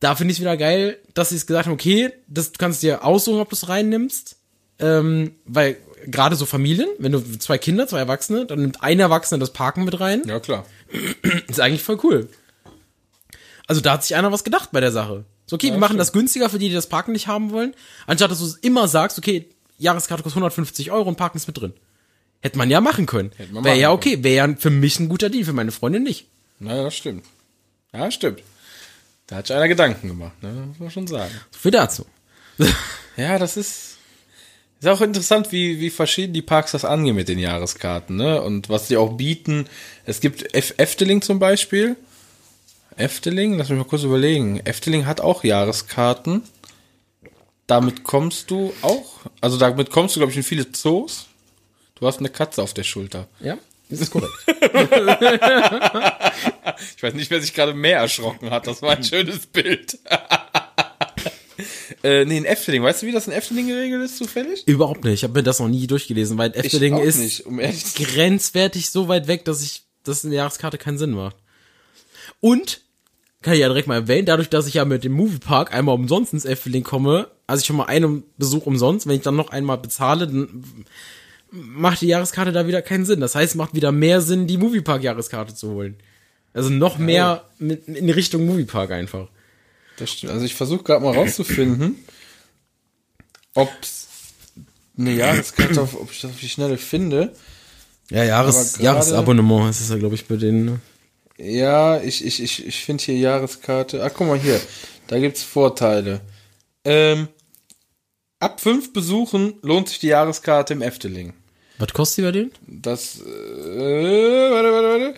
Speaker 2: Da finde ich wieder geil, dass sie es gesagt haben, okay, das du kannst dir aussuchen, ob du es reinnimmst. Ähm, weil gerade so Familien, wenn du zwei Kinder, zwei Erwachsene, dann nimmt ein Erwachsener das Parken mit rein.
Speaker 3: Ja, klar.
Speaker 2: Ist eigentlich voll cool. Also da hat sich einer was gedacht bei der Sache. So, okay, wir machen das günstiger für die, die das Parken nicht haben wollen. Anstatt dass du es immer sagst, okay, Jahreskarte kostet 150 Euro und Parken ist mit drin. Hätte man ja machen können. Wäre ja okay, wäre ja für mich ein guter Deal, für meine Freundin nicht.
Speaker 3: Na, das stimmt. Ja, stimmt. Da hat sich einer Gedanken gemacht, ne? muss man schon sagen.
Speaker 2: So viel dazu.
Speaker 3: Ja, das ist, ist auch interessant, wie, wie verschieden die Parks das angehen mit den Jahreskarten, ne? Und was sie auch bieten. Es gibt F Efteling zum Beispiel. Efteling, lass mich mal kurz überlegen. Efteling hat auch Jahreskarten. Damit kommst du auch, also damit kommst du, glaube ich, in viele Zoos. Du hast eine Katze auf der Schulter.
Speaker 2: Ja, das ist korrekt.
Speaker 3: Ich weiß nicht, wer sich gerade mehr erschrocken hat. Das war ein schönes Bild. Äh, nee, in Efteling. Weißt du, wie das in Efteling geregelt ist, zufällig?
Speaker 2: Überhaupt nicht. Ich habe mir das noch nie durchgelesen, weil Efteling ist
Speaker 3: nicht, um
Speaker 2: grenzwertig so weit weg, dass ich, dass eine Jahreskarte keinen Sinn macht. Und, kann ich ja direkt mal erwähnen, dadurch, dass ich ja mit dem Moviepark einmal umsonst ins Efteling komme, also ich schon mal einen Besuch umsonst, wenn ich dann noch einmal bezahle, dann macht die Jahreskarte da wieder keinen Sinn. Das heißt, es macht wieder mehr Sinn, die Moviepark-Jahreskarte zu holen. Also noch mehr in Richtung Moviepark einfach.
Speaker 3: Das stimmt. Also ich versuche gerade mal rauszufinden, ob's eine Jahreskarte, auf, ob ich das auf die Schnelle finde.
Speaker 2: Ja, Jahres,
Speaker 3: Aber gerade-
Speaker 2: Jahresabonnement ist es ja, glaube ich, bei denen. ne?
Speaker 3: Ja, ich, ich, ich, ich finde hier Jahreskarte. Ach, guck mal hier. Da gibt's Vorteile. Ähm, ab fünf Besuchen lohnt sich die Jahreskarte im Efteling.
Speaker 2: Was kostet die bei denen?
Speaker 3: Das, äh, warte, warte, warte.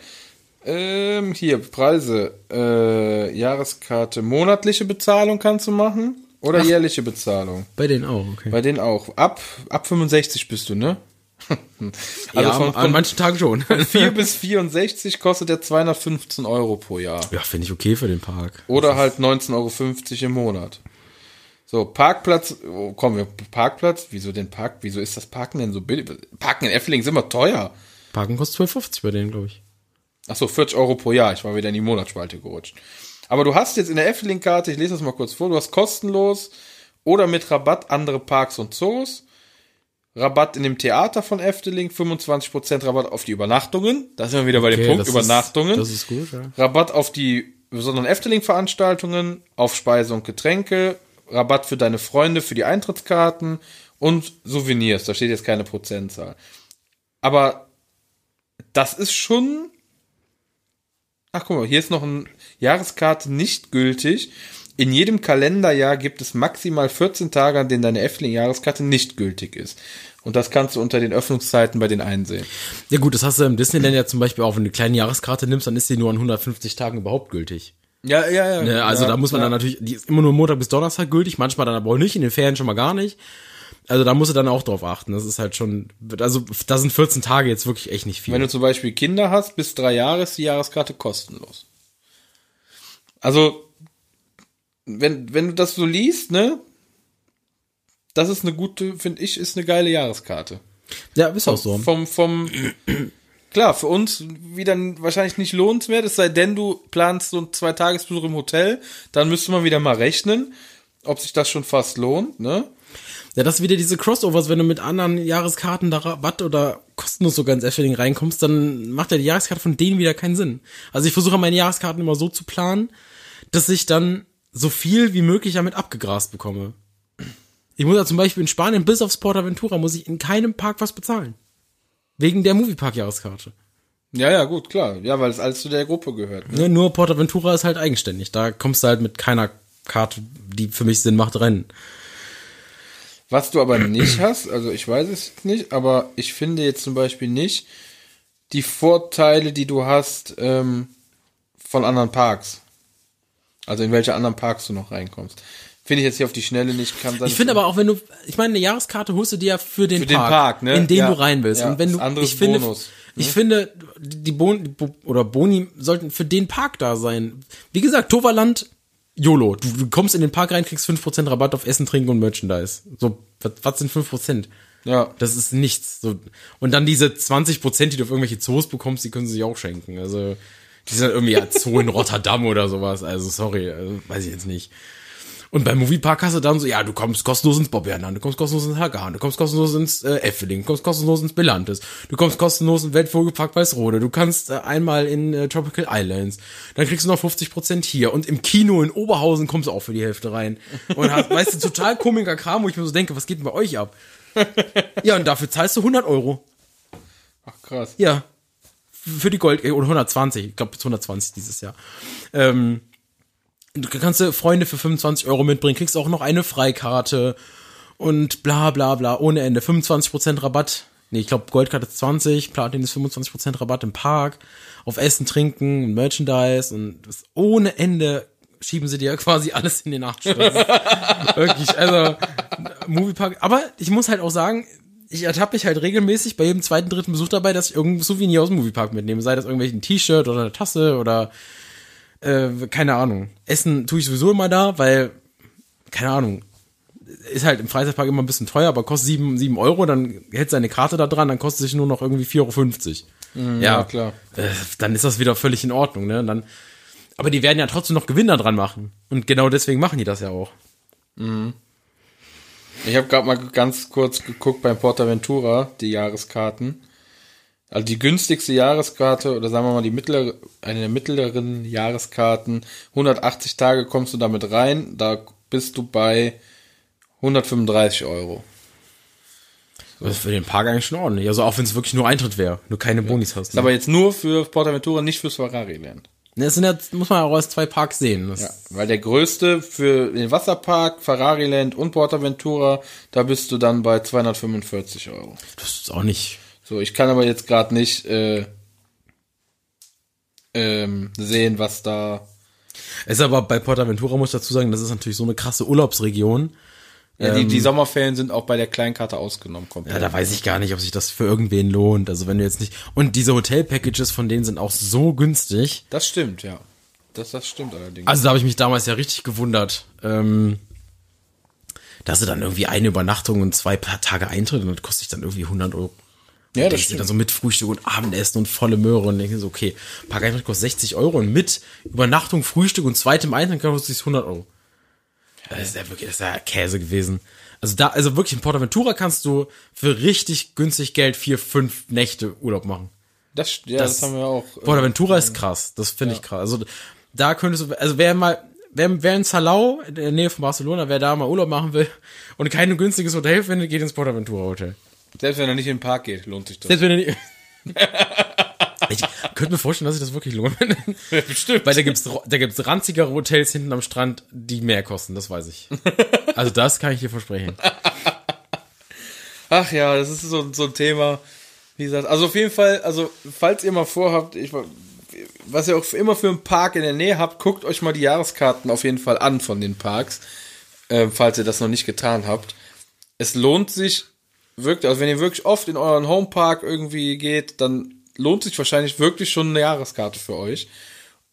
Speaker 3: Ähm, hier, Preise. Äh, Jahreskarte. Monatliche Bezahlung kannst du machen oder jährliche Bezahlung.
Speaker 2: Bei denen auch, okay.
Speaker 3: Bei denen auch. Ab, ab 65 bist du, ne? also
Speaker 2: ja,
Speaker 3: von,
Speaker 2: an
Speaker 3: von
Speaker 2: manchen Tagen schon.
Speaker 3: 4 bis 64 kostet der 215 Euro pro Jahr.
Speaker 2: ja, finde ich okay für den Park.
Speaker 3: Oder halt 19,50 Euro im Monat. So, Parkplatz, oh, kommen wir, Parkplatz, wieso denn Park, wieso ist das Parken denn so billig? Parken in Effeling ist immer teuer.
Speaker 2: Parken kostet 12,50 bei denen, glaube ich.
Speaker 3: Ach so, 40 Euro pro Jahr, ich war wieder in die Monatsspalte gerutscht. Aber du hast jetzt in der Effeling-Karte, ich lese das mal kurz vor, du hast kostenlos oder mit Rabatt andere Parks und Zoos, Rabatt in dem Theater von Efteling, 25% Rabatt auf die Übernachtungen, da sind wir wieder bei dem
Speaker 2: Okay,
Speaker 3: Punkt
Speaker 2: das
Speaker 3: Übernachtungen.
Speaker 2: Ist, das ist gut, ja.
Speaker 3: Rabatt auf die besonderen Efteling-Veranstaltungen, auf Speise und Getränke, Rabatt für deine Freunde, für die Eintrittskarten und Souvenirs. Da steht jetzt keine Prozentzahl. Aber das ist schon. Ach, guck mal, hier ist noch eine Jahreskarte nicht gültig. In jedem Kalenderjahr gibt es maximal 14 Tage, an denen deine Efteling-Jahreskarte nicht gültig ist. Und das kannst du unter den Öffnungszeiten bei denen einsehen.
Speaker 2: Ja gut, das hast du im Disneyland ja zum Beispiel auch, wenn du eine kleine Jahreskarte nimmst, dann ist die nur an 150 Tagen überhaupt gültig.
Speaker 3: Ja, ja, ja.
Speaker 2: Ne, also da muss man dann natürlich, die ist immer nur Montag bis Donnerstag gültig, manchmal dann aber auch nicht, in den Ferien schon mal gar nicht. Also da musst du dann auch drauf achten. Das ist halt schon, also da sind 14 Tage jetzt wirklich echt nicht viel.
Speaker 3: Wenn du zum Beispiel Kinder hast, bis drei Jahre ist die Jahreskarte kostenlos. Also, wenn, wenn du das so liest, ne, das ist eine gute, finde ich, ist eine geile Jahreskarte.
Speaker 2: ja, ist auch so.
Speaker 3: Vom, vom, klar, für uns wieder wahrscheinlich nicht lohnenswert, es sei denn, du planst so einen Zwei-Tagesbesuch im Hotel, dann müsste man wieder mal rechnen, ob sich das schon fast lohnt, ne?
Speaker 2: Ja, das ist wieder diese Crossovers, wenn du mit anderen Jahreskarten da Rabatt oder kostenlos sogar ins Efteling reinkommst, dann macht ja die Jahreskarte von denen wieder keinen Sinn. Also ich versuche meine Jahreskarten immer so zu planen, dass ich dann so viel wie möglich damit abgegrast bekomme. Ich muss ja zum Beispiel in Spanien bis aufs Portaventura muss ich in keinem Park was bezahlen. Wegen der Moviepark-Jahreskarte.
Speaker 3: Ja, ja, gut, klar. Ja, weil es alles zu der Gruppe gehört. Ne?
Speaker 2: Ne, nur Portaventura ist halt eigenständig. Da kommst du halt mit keiner Karte, die für mich Sinn macht, rein.
Speaker 3: Was du aber nicht hast, also ich weiß es nicht, aber ich finde jetzt zum Beispiel nicht die Vorteile, die du hast ähm, von anderen Parks. Also in welche anderen Parks du noch reinkommst. Finde ich jetzt hier auf die Schnelle nicht. Kann sein,
Speaker 2: Ich finde aber auch, wenn du, ich meine, eine Jahreskarte holst du dir ja für den
Speaker 3: Für den
Speaker 2: Park,
Speaker 3: Park, ne?
Speaker 2: in den
Speaker 3: Ja.
Speaker 2: du rein willst.
Speaker 3: Ja,
Speaker 2: Und wenn du,
Speaker 3: anderes
Speaker 2: ich finde,
Speaker 3: Bonus, ne?
Speaker 2: ich finde, die Boni, oder Boni sollten für den Park da sein. Wie gesagt, Toverland, YOLO. Du, du kommst in den Park rein, kriegst 5% Rabatt auf Essen, Trinken und Merchandise. So, was, was sind 5%?
Speaker 3: Ja.
Speaker 2: Das ist nichts. So. Und dann diese 20%, die du auf irgendwelche Zoos bekommst, die können sie sich auch schenken. Also, die sind irgendwie ja Zoo in Rotterdam oder sowas. Also, sorry, also, weiß ich jetzt nicht. Und beim Moviepark hast du dann so, ja, du kommst kostenlos ins Bobbeerland, du kommst kostenlos ins Hagan, du kommst kostenlos ins äh, Effeling, du kommst kostenlos ins Belantes, du kommst kostenlos in Weltvogelpark Weißrode, du kannst äh, einmal in äh, Tropical Islands, dann kriegst du noch 50% hier und im Kino in Oberhausen kommst du auch für die Hälfte rein. Und hast, weißt du, total komischer Kram, wo ich mir so denke, was geht denn bei euch ab? Ja, und dafür zahlst du 100 Euro.
Speaker 3: Ach krass.
Speaker 2: Ja. Für die Gold, äh, oder 120, ich glaube 120 dieses Jahr. Ähm, du kannst du Freunde für 25 Euro mitbringen, kriegst auch noch eine Freikarte und bla bla bla, ohne Ende. 25% Rabatt. Nee, ich glaube Goldkarte ist 20, Platin ist 25% Rabatt im Park, auf Essen, Trinken, Merchandise und das ohne Ende schieben sie dir quasi alles in den ist Wirklich, also Moviepark. Aber ich muss halt auch sagen, ich ertappe mich halt regelmäßig bei jedem zweiten, dritten Besuch dabei, dass ich irgendein Souvenir aus dem Moviepark mitnehme. Sei das irgendwelch ein T-Shirt oder eine Tasse oder äh, keine Ahnung. Essen tue ich sowieso immer da, weil, keine Ahnung, ist halt im Freizeitpark immer ein bisschen teuer, aber kostet sieben sieben Euro, dann hält seine Karte da dran, dann kostet sich nur noch irgendwie 4,50 Euro.
Speaker 3: ja, klar.
Speaker 2: Äh, dann ist das wieder völlig in Ordnung, ne? Und dann, aber die werden ja trotzdem noch Gewinner dran machen. Und genau deswegen machen die das ja auch.
Speaker 3: Ich habe gerade mal ganz kurz geguckt beim Portaventura, die Jahreskarten. Also die günstigste Jahreskarte, oder sagen wir mal die mittlere, eine der mittleren Jahreskarten, 180 Tage kommst du damit rein, da bist du bei 135 Euro.
Speaker 2: Das ist für den Park eigentlich schon ordentlich. Also auch wenn es wirklich nur Eintritt wäre, nur keine Bonis hast. Ne?
Speaker 3: aber jetzt nur für Portaventura, nicht fürs Ferrari-Land.
Speaker 2: Ne, Das sind ja, muss man auch als zwei Parks sehen.
Speaker 3: Ja, weil der größte für den Wasserpark, Ferrari-Land und Portaventura, da bist du dann bei 245 Euro.
Speaker 2: das ist auch nicht.
Speaker 3: So, ich kann aber jetzt gerade nicht äh, ähm, sehen, was da.
Speaker 2: Ist aber bei Portaventura muss ich dazu sagen, das ist natürlich so eine krasse Urlaubsregion.
Speaker 3: Ja, die, die Sommerferien sind auch bei der Kleinkarte ausgenommen komplett.
Speaker 2: Ja, da weiß ich gar nicht, ob sich das für irgendwen lohnt. Also wenn du jetzt nicht. Und diese Hotel-Packages von denen sind auch so günstig.
Speaker 3: Das stimmt, ja. Das, das stimmt allerdings.
Speaker 2: Also da habe ich mich damals ja richtig gewundert. Ähm, dass sie dann irgendwie eine Übernachtung und zwei paar Tage Eintritt und das kostet dann irgendwie 100 Euro.
Speaker 3: Ja,
Speaker 2: das
Speaker 3: das
Speaker 2: stimmt.
Speaker 3: stimmt.
Speaker 2: Dann so mit Frühstück und Abendessen und volle Möhre und denke so, okay, Park Eintritt kostet 60 Euro und mit Übernachtung, Frühstück und zweitem Eintritt kostet es 100 Euro. Das ist ja wirklich, das ist ja Käse gewesen. Also da, also wirklich in Portaventura kannst du für richtig günstig Geld vier, fünf Nächte Urlaub machen.
Speaker 3: Das, ja, das, haben wir auch. äh,
Speaker 2: Portaventura ist krass, das finde ich krass. Also da könntest du, also wer mal, wer, wer in Salau, in der Nähe von Barcelona, wer da mal Urlaub machen will und kein günstiges Hotel findet, geht ins Portaventura Hotel.
Speaker 3: Selbst wenn er nicht in den Park geht, lohnt sich das.
Speaker 2: Selbst wenn er nicht. Ich könnte mir vorstellen, dass sich das wirklich lohnt.
Speaker 3: Bestimmt.
Speaker 2: Weil da gibt's, da gibt's ranzigere Hotels hinten am Strand, die mehr kosten, das weiß ich. Also das kann ich dir versprechen.
Speaker 3: Ach ja, das ist so, so ein Thema. Wie gesagt, also auf jeden Fall, also falls ihr mal vorhabt, ich, was ihr auch immer für einen Park in der Nähe habt, guckt euch mal die Jahreskarten auf jeden Fall an von den Parks, äh, falls ihr das noch nicht getan habt. Es lohnt sich wirklich, also wenn ihr wirklich oft in euren Homepark irgendwie geht, dann lohnt sich wahrscheinlich wirklich schon eine Jahreskarte für euch.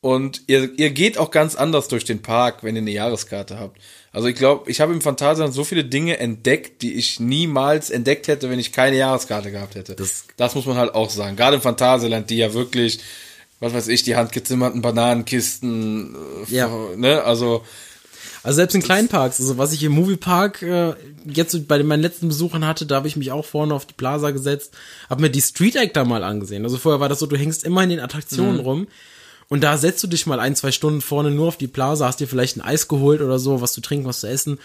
Speaker 3: Und ihr, ihr geht auch ganz anders durch den Park, wenn ihr eine Jahreskarte habt. Also ich glaube, ich habe im Phantasialand so viele Dinge entdeckt, die ich niemals entdeckt hätte, wenn ich keine Jahreskarte gehabt hätte.
Speaker 2: Das-
Speaker 3: Das, muss man halt auch sagen. Gerade im Phantasialand, die ja wirklich, was weiß ich, die handgezimmerten Bananenkisten, äh,
Speaker 2: Ja.
Speaker 3: ne, also
Speaker 2: Also selbst in kleinen Parks, also was ich im Moviepark äh, jetzt bei meinen letzten Besuchen hatte, da habe ich mich auch vorne auf die Plaza gesetzt, habe mir die Street Actor mal angesehen. Also vorher war das so, du hängst immer in den Attraktionen mhm. rum und da setzt du dich mal ein, zwei Stunden vorne nur auf die Plaza, hast dir vielleicht ein Eis geholt oder so, was zu trinken, was zu essen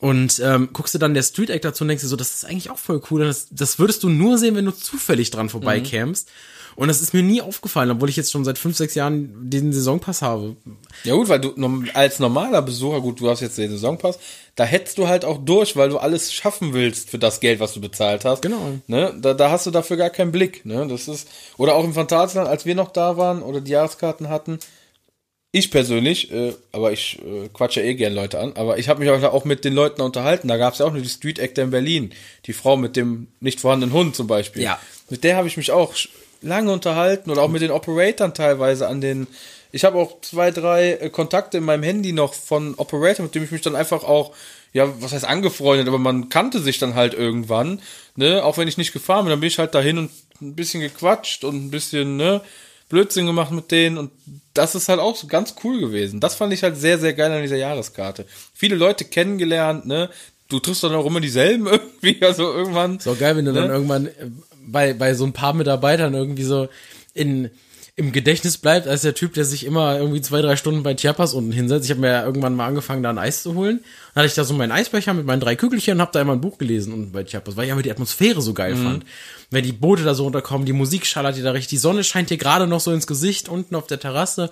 Speaker 2: und ähm, guckst du dann der Street Actor zu und denkst dir so, das ist eigentlich auch voll cool. Das, das würdest du nur sehen, wenn du zufällig dran vorbeikämst. Mhm. Und das ist mir nie aufgefallen, obwohl ich jetzt schon seit fünf, sechs Jahren diesen Saisonpass habe.
Speaker 3: Ja gut, weil du als normaler Besucher, gut, du hast jetzt den Saisonpass, da hättest du halt auch durch, weil du alles schaffen willst für das Geld, was du bezahlt hast.
Speaker 2: Genau.
Speaker 3: Ne? Da, da hast du dafür gar keinen Blick. Ne? Das ist, oder auch im Phantasialand, als wir noch da waren oder die Jahreskarten hatten, ich persönlich, äh, aber ich äh, quatsche eh gern Leute an, aber ich habe mich auch mit den Leuten unterhalten. Da gab es ja auch nur die Street Actor in Berlin. Die Frau mit dem nicht vorhandenen Hund zum Beispiel.
Speaker 2: Ja.
Speaker 3: Mit der habe ich mich auch lange unterhalten oder auch mit den Operatoren teilweise an den. Ich habe auch zwei, drei äh, Kontakte in meinem Handy noch von Operator, mit dem ich mich dann einfach auch, ja, was heißt angefreundet, aber man kannte sich dann halt irgendwann, ne, auch wenn ich nicht gefahren bin, dann bin ich halt dahin und ein bisschen gequatscht und ein bisschen, ne, Blödsinn gemacht mit denen und das ist halt auch so ganz cool gewesen. Das fand ich halt sehr, sehr geil an dieser Jahreskarte. Viele Leute kennengelernt, ne, du triffst dann auch immer dieselben irgendwie, also irgendwann.
Speaker 2: So geil, wenn du ne? dann irgendwann äh, bei, bei so ein paar Mitarbeitern irgendwie so in, im Gedächtnis bleibt, als der Typ, der sich immer irgendwie zwei, drei Stunden bei Chiapas unten hinsetzt. Ich habe mir ja irgendwann mal angefangen, da ein Eis zu holen. Dann hatte ich da so meinen Eisbecher mit meinen drei Kügelchen und habe da immer ein Buch gelesen und bei Chiapas, weil ich aber die Atmosphäre so geil mhm. fand. Wenn die Boote da so runterkommen, die Musik schallert dir da richtig, die Sonne scheint dir gerade noch so ins Gesicht unten auf der Terrasse.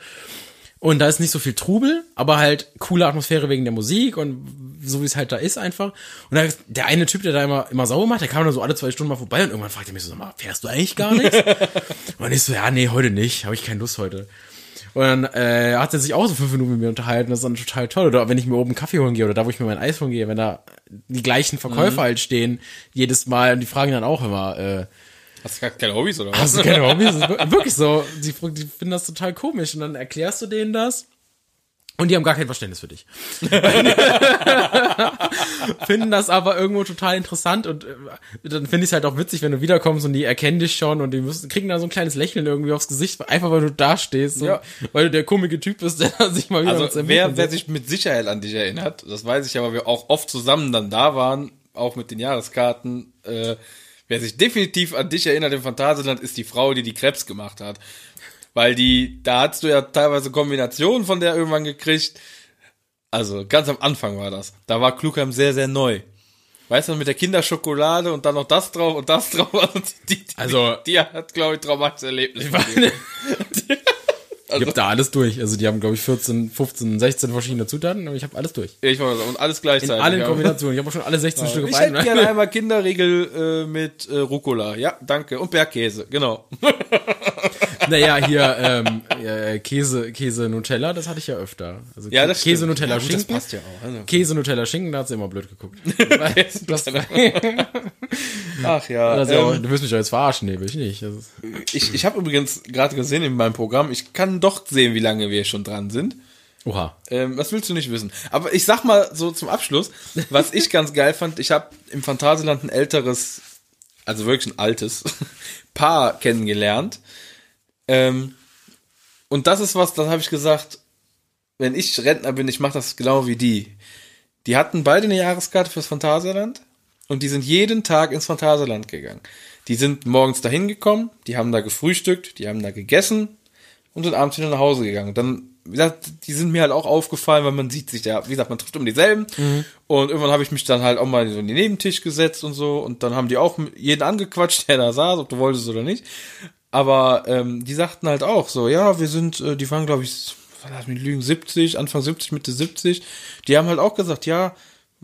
Speaker 2: Und da ist nicht so viel Trubel, aber halt coole Atmosphäre wegen der Musik und so wie es halt da ist einfach. Und dann, der eine Typ, der da immer, immer sauber macht, der kam dann so alle zwei Stunden mal vorbei und irgendwann fragte er mich so, sag mal, fährst du eigentlich gar nichts? und ich so, ja, nee, heute nicht, habe ich keine Lust heute. Und dann äh, hat er sich auch so fünf Minuten mit mir unterhalten, das ist dann total toll. Oder wenn ich mir oben einen Kaffee holen gehe oder da, wo ich mir mein Eis holen gehe, wenn da die gleichen Verkäufer mhm. halt stehen, jedes Mal und die fragen dann auch immer, äh,
Speaker 3: Hast du keine Hobbys oder was?
Speaker 2: Hast du keine Hobbys? wirklich so. Die, die finden das total komisch. Und dann erklärst du denen das. Und die haben gar kein Verständnis für dich. Finden das aber irgendwo total interessant und äh, dann finde ich es halt auch witzig, wenn du wiederkommst und die erkennen dich schon und die müssen, kriegen da so ein kleines Lächeln irgendwie aufs Gesicht, einfach weil du da stehst, ja. weil du der komische Typ bist, der sich mal wieder
Speaker 3: Also wer, wer sich mit Sicherheit an dich erinnert, das weiß ich ja, weil wir auch oft zusammen dann da waren, auch mit den Jahreskarten, äh, Wer sich definitiv an dich erinnert im Phantasialand, ist die Frau, die die Krebs gemacht hat. Weil die, da hast du ja teilweise Kombinationen von der irgendwann gekriegt. Also ganz am Anfang war das. Da war Klugheim sehr, sehr neu. Weißt du, mit der Kinderschokolade und dann noch das drauf und das drauf. Also die, die,
Speaker 2: also,
Speaker 3: die hat, glaube ich, traumatisches Erlebnis.
Speaker 2: Also, ich habe da alles durch. Also die haben, glaube ich, 14, 15, 16 verschiedene Zutaten, aber ich habe alles durch.
Speaker 3: Ich war und alles gleichzeitig.
Speaker 2: In allen Kombinationen. Ich habe auch schon alle 16 ja. Stück
Speaker 3: Ich hätte gerne einmal Kinderriegel äh, mit äh, Rucola. Ja, danke. Und Bergkäse, genau.
Speaker 2: naja, hier ähm, äh, Käse, Käse Nutella, das hatte ich ja öfter. Also
Speaker 3: ja, das
Speaker 2: Käse stimmt. Nutella
Speaker 3: ja,
Speaker 2: Schinken.
Speaker 3: Das passt ja auch. Also.
Speaker 2: Käse Nutella Schinken, da hat sie immer blöd geguckt.
Speaker 3: Ach ja.
Speaker 2: Also, ähm, du wirst mich jetzt verarschen, nee, will ich nicht.
Speaker 3: ich ich habe übrigens gerade gesehen in meinem Programm, ich kann doch sehen, wie lange wir schon dran sind.
Speaker 2: Oha.
Speaker 3: Ähm, was willst du nicht wissen? Aber ich sag mal so zum Abschluss, was ich ganz geil fand, ich habe im Phantasialand ein älteres, also wirklich ein altes Paar kennengelernt. Ähm, und das ist was, das habe ich gesagt, wenn ich Rentner bin, ich mache das genau wie die. Die hatten beide eine Jahreskarte fürs Phantasialand und die sind jeden Tag ins Phantasialand gegangen. Die sind morgens dahin gekommen, die haben da gefrühstückt, die haben da gegessen, und sind abends wieder nach Hause gegangen. dann, wie gesagt, die sind mir halt auch aufgefallen, weil man sieht sich ja, wie gesagt, man trifft um dieselben. Mhm. Und irgendwann habe ich mich dann halt auch mal so in den Nebentisch gesetzt und so. Und dann haben die auch jeden angequatscht, der da saß, ob du wolltest oder nicht. Aber ähm, die sagten halt auch so, ja, wir sind, äh, die waren, glaube ich, lass mich lügen, 70, Anfang 70, Mitte 70. Die haben halt auch gesagt, ja,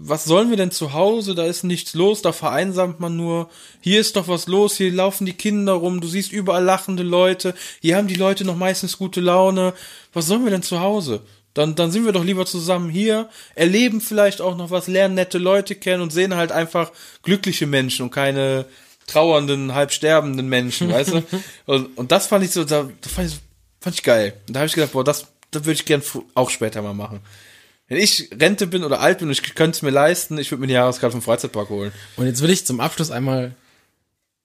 Speaker 3: was sollen wir denn zu Hause? Da ist nichts los, da vereinsamt man nur. Hier ist doch was los, hier laufen die Kinder rum, du siehst überall lachende Leute, hier haben die Leute noch meistens gute Laune. Was sollen wir denn zu Hause? Dann, dann sind wir doch lieber zusammen hier, erleben vielleicht auch noch was, lernen nette Leute kennen und sehen halt einfach glückliche Menschen und keine trauernden, halb sterbenden Menschen, weißt du? Und, und das fand ich so, da, das fand ich, fand ich geil. Und da habe ich gedacht, boah, das, das würde ich gern auch später mal machen. Wenn ich Rente bin oder alt bin und ich könnte es mir leisten, ich würde mir die Jahreskarte vom Freizeitpark holen.
Speaker 2: Und jetzt will ich zum Abschluss einmal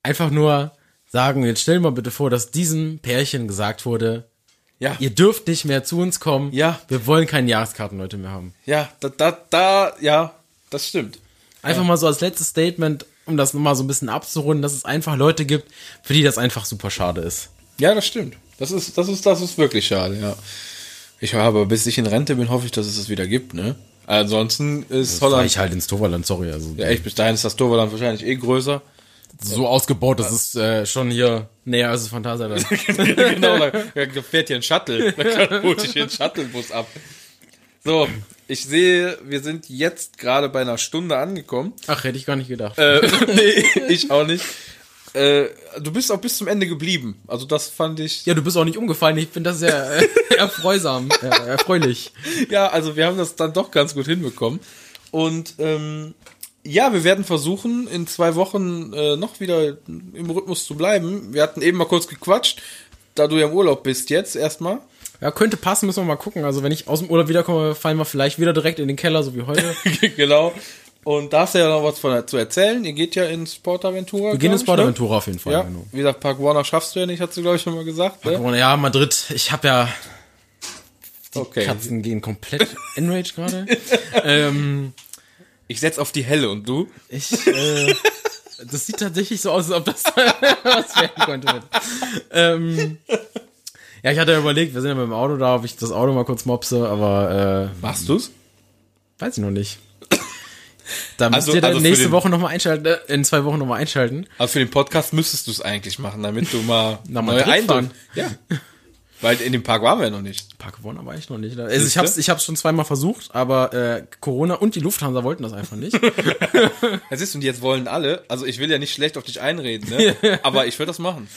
Speaker 2: einfach nur sagen, jetzt stell dir mal bitte vor, dass diesem Pärchen gesagt wurde,
Speaker 3: Ja.
Speaker 2: Ihr dürft nicht mehr zu uns kommen.
Speaker 3: Ja.
Speaker 2: Wir wollen keine Jahreskartenleute mehr haben.
Speaker 3: Ja, da, da, da, ja, das stimmt.
Speaker 2: Einfach mal so als letztes Statement, um das nochmal so ein bisschen abzurunden, dass es einfach Leute gibt, für die das einfach super schade ist.
Speaker 3: Ja, das stimmt. Das ist, das ist, das ist wirklich schade, ja. Ich habe, bis ich in Rente bin, hoffe ich, dass es es wieder gibt, ne? Ansonsten ist
Speaker 2: Fahr
Speaker 3: Holland,
Speaker 2: ich halt ins Toverland, sorry. Also
Speaker 3: ja echt, bis dahin ist das Torwart wahrscheinlich eh größer.
Speaker 2: so ausgebaut, das ist äh, schon hier näher als das Phantasialand.
Speaker 3: genau, da, da fährt hier ein Shuttle. Da holt sich hier ein Shuttlebus ab. So, ich sehe, wir sind jetzt gerade bei einer Stunde angekommen.
Speaker 2: Ach, hätte ich gar nicht gedacht.
Speaker 3: Äh, nee, ich auch nicht. Äh, du bist auch bis zum Ende geblieben. Also das fand ich.
Speaker 2: ja, du bist auch nicht umgefallen. Ich finde das sehr äh, erfreusam, äh, erfreulich.
Speaker 3: Ja, also wir haben das dann doch ganz gut hinbekommen. Und ähm, ja, wir werden versuchen, in zwei Wochen äh, noch wieder im Rhythmus zu bleiben. Wir hatten eben mal kurz gequatscht, da du ja im Urlaub bist jetzt erstmal.
Speaker 2: Ja, könnte passen, müssen wir mal gucken. Also wenn ich aus dem Urlaub wiederkomme, fallen wir vielleicht wieder direkt in den Keller, so wie heute.
Speaker 3: genau. Und da hast du ja noch was von, zu erzählen. Ihr geht ja ins Sportaventura.
Speaker 2: Wir gehen ins Sportaventura auf jeden Fall.
Speaker 3: Ja,
Speaker 2: genau.
Speaker 3: wie gesagt, Park Warner schaffst du ja nicht, hast du, glaube ich, schon mal gesagt. Ne?
Speaker 2: Ja, Madrid. Ich habe ja
Speaker 3: Okay.
Speaker 2: Katzen gehen komplett Enrage gerade. ähm,
Speaker 3: Ich setz auf die Helle und du?
Speaker 2: ich, äh, das sieht tatsächlich so aus, als ob das was werden konnte. Ähm, ja, ich hatte ja überlegt, wir sind ja mit dem Auto da, ob ich das Auto mal kurz mopse, aber äh,
Speaker 3: Machst du's?
Speaker 2: weiß ich noch nicht. Da müsst
Speaker 3: Also-
Speaker 2: ihr dann
Speaker 3: also
Speaker 2: nächste
Speaker 3: den-
Speaker 2: Woche nochmal einschalten, äh, in zwei Wochen nochmal einschalten.
Speaker 3: Also für den Podcast müsstest du es eigentlich machen, damit du mal
Speaker 2: Nach
Speaker 3: neue Eindrücke. Ja. Weil in dem Park waren wir noch nicht.
Speaker 2: Park Warner war ich noch nicht. Also ich hab's, ich hab's schon zweimal versucht, aber äh, Corona und die Lufthansa wollten das einfach nicht.
Speaker 3: Das ist und jetzt wollen alle, also ich will ja nicht schlecht auf dich einreden, ne? Aber ich würde das machen.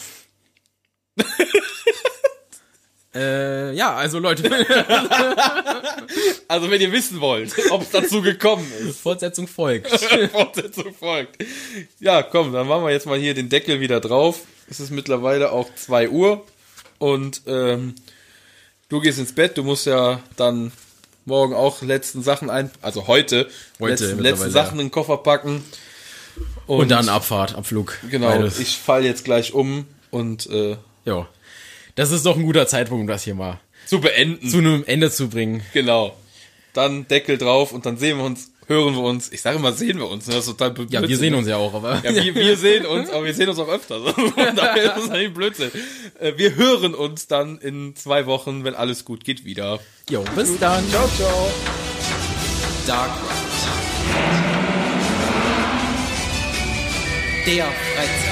Speaker 2: Äh, ja, also Leute,
Speaker 3: Also wenn ihr wissen wollt, ob es dazu gekommen ist.
Speaker 2: Fortsetzung folgt.
Speaker 3: Fortsetzung folgt. Ja, komm, dann machen wir jetzt mal hier den Deckel wieder drauf. Es ist mittlerweile auch 2 Uhr und ähm, du gehst ins Bett. Du musst ja dann morgen auch letzten Sachen ein, also heute,
Speaker 2: Heute
Speaker 3: letzten, letzten Sachen in den Koffer packen.
Speaker 2: Und dann Abfahrt, Abflug.
Speaker 3: Genau,
Speaker 2: Beides.
Speaker 3: ich fall jetzt gleich um und äh,
Speaker 2: Ja. Das ist doch ein guter Zeitpunkt, um das hier mal
Speaker 3: zu beenden.
Speaker 2: zu einem Ende zu bringen.
Speaker 3: genau. Dann Deckel drauf und dann sehen wir uns, hören wir uns. Ich sage immer, sehen wir uns. Ne? Das ist total
Speaker 2: Ja, wir sehen
Speaker 3: ne?
Speaker 2: uns ja auch, aber.
Speaker 3: Ja, wir, wir sehen uns, aber wir sehen uns auch öfter. So, daher ist das eigentlich Blödsinn. Äh, Wir hören uns dann in zwei Wochen, wenn alles gut geht, wieder.
Speaker 2: Jo, bis dann.
Speaker 3: Ciao, ciao.
Speaker 2: Dark Der Freizeit.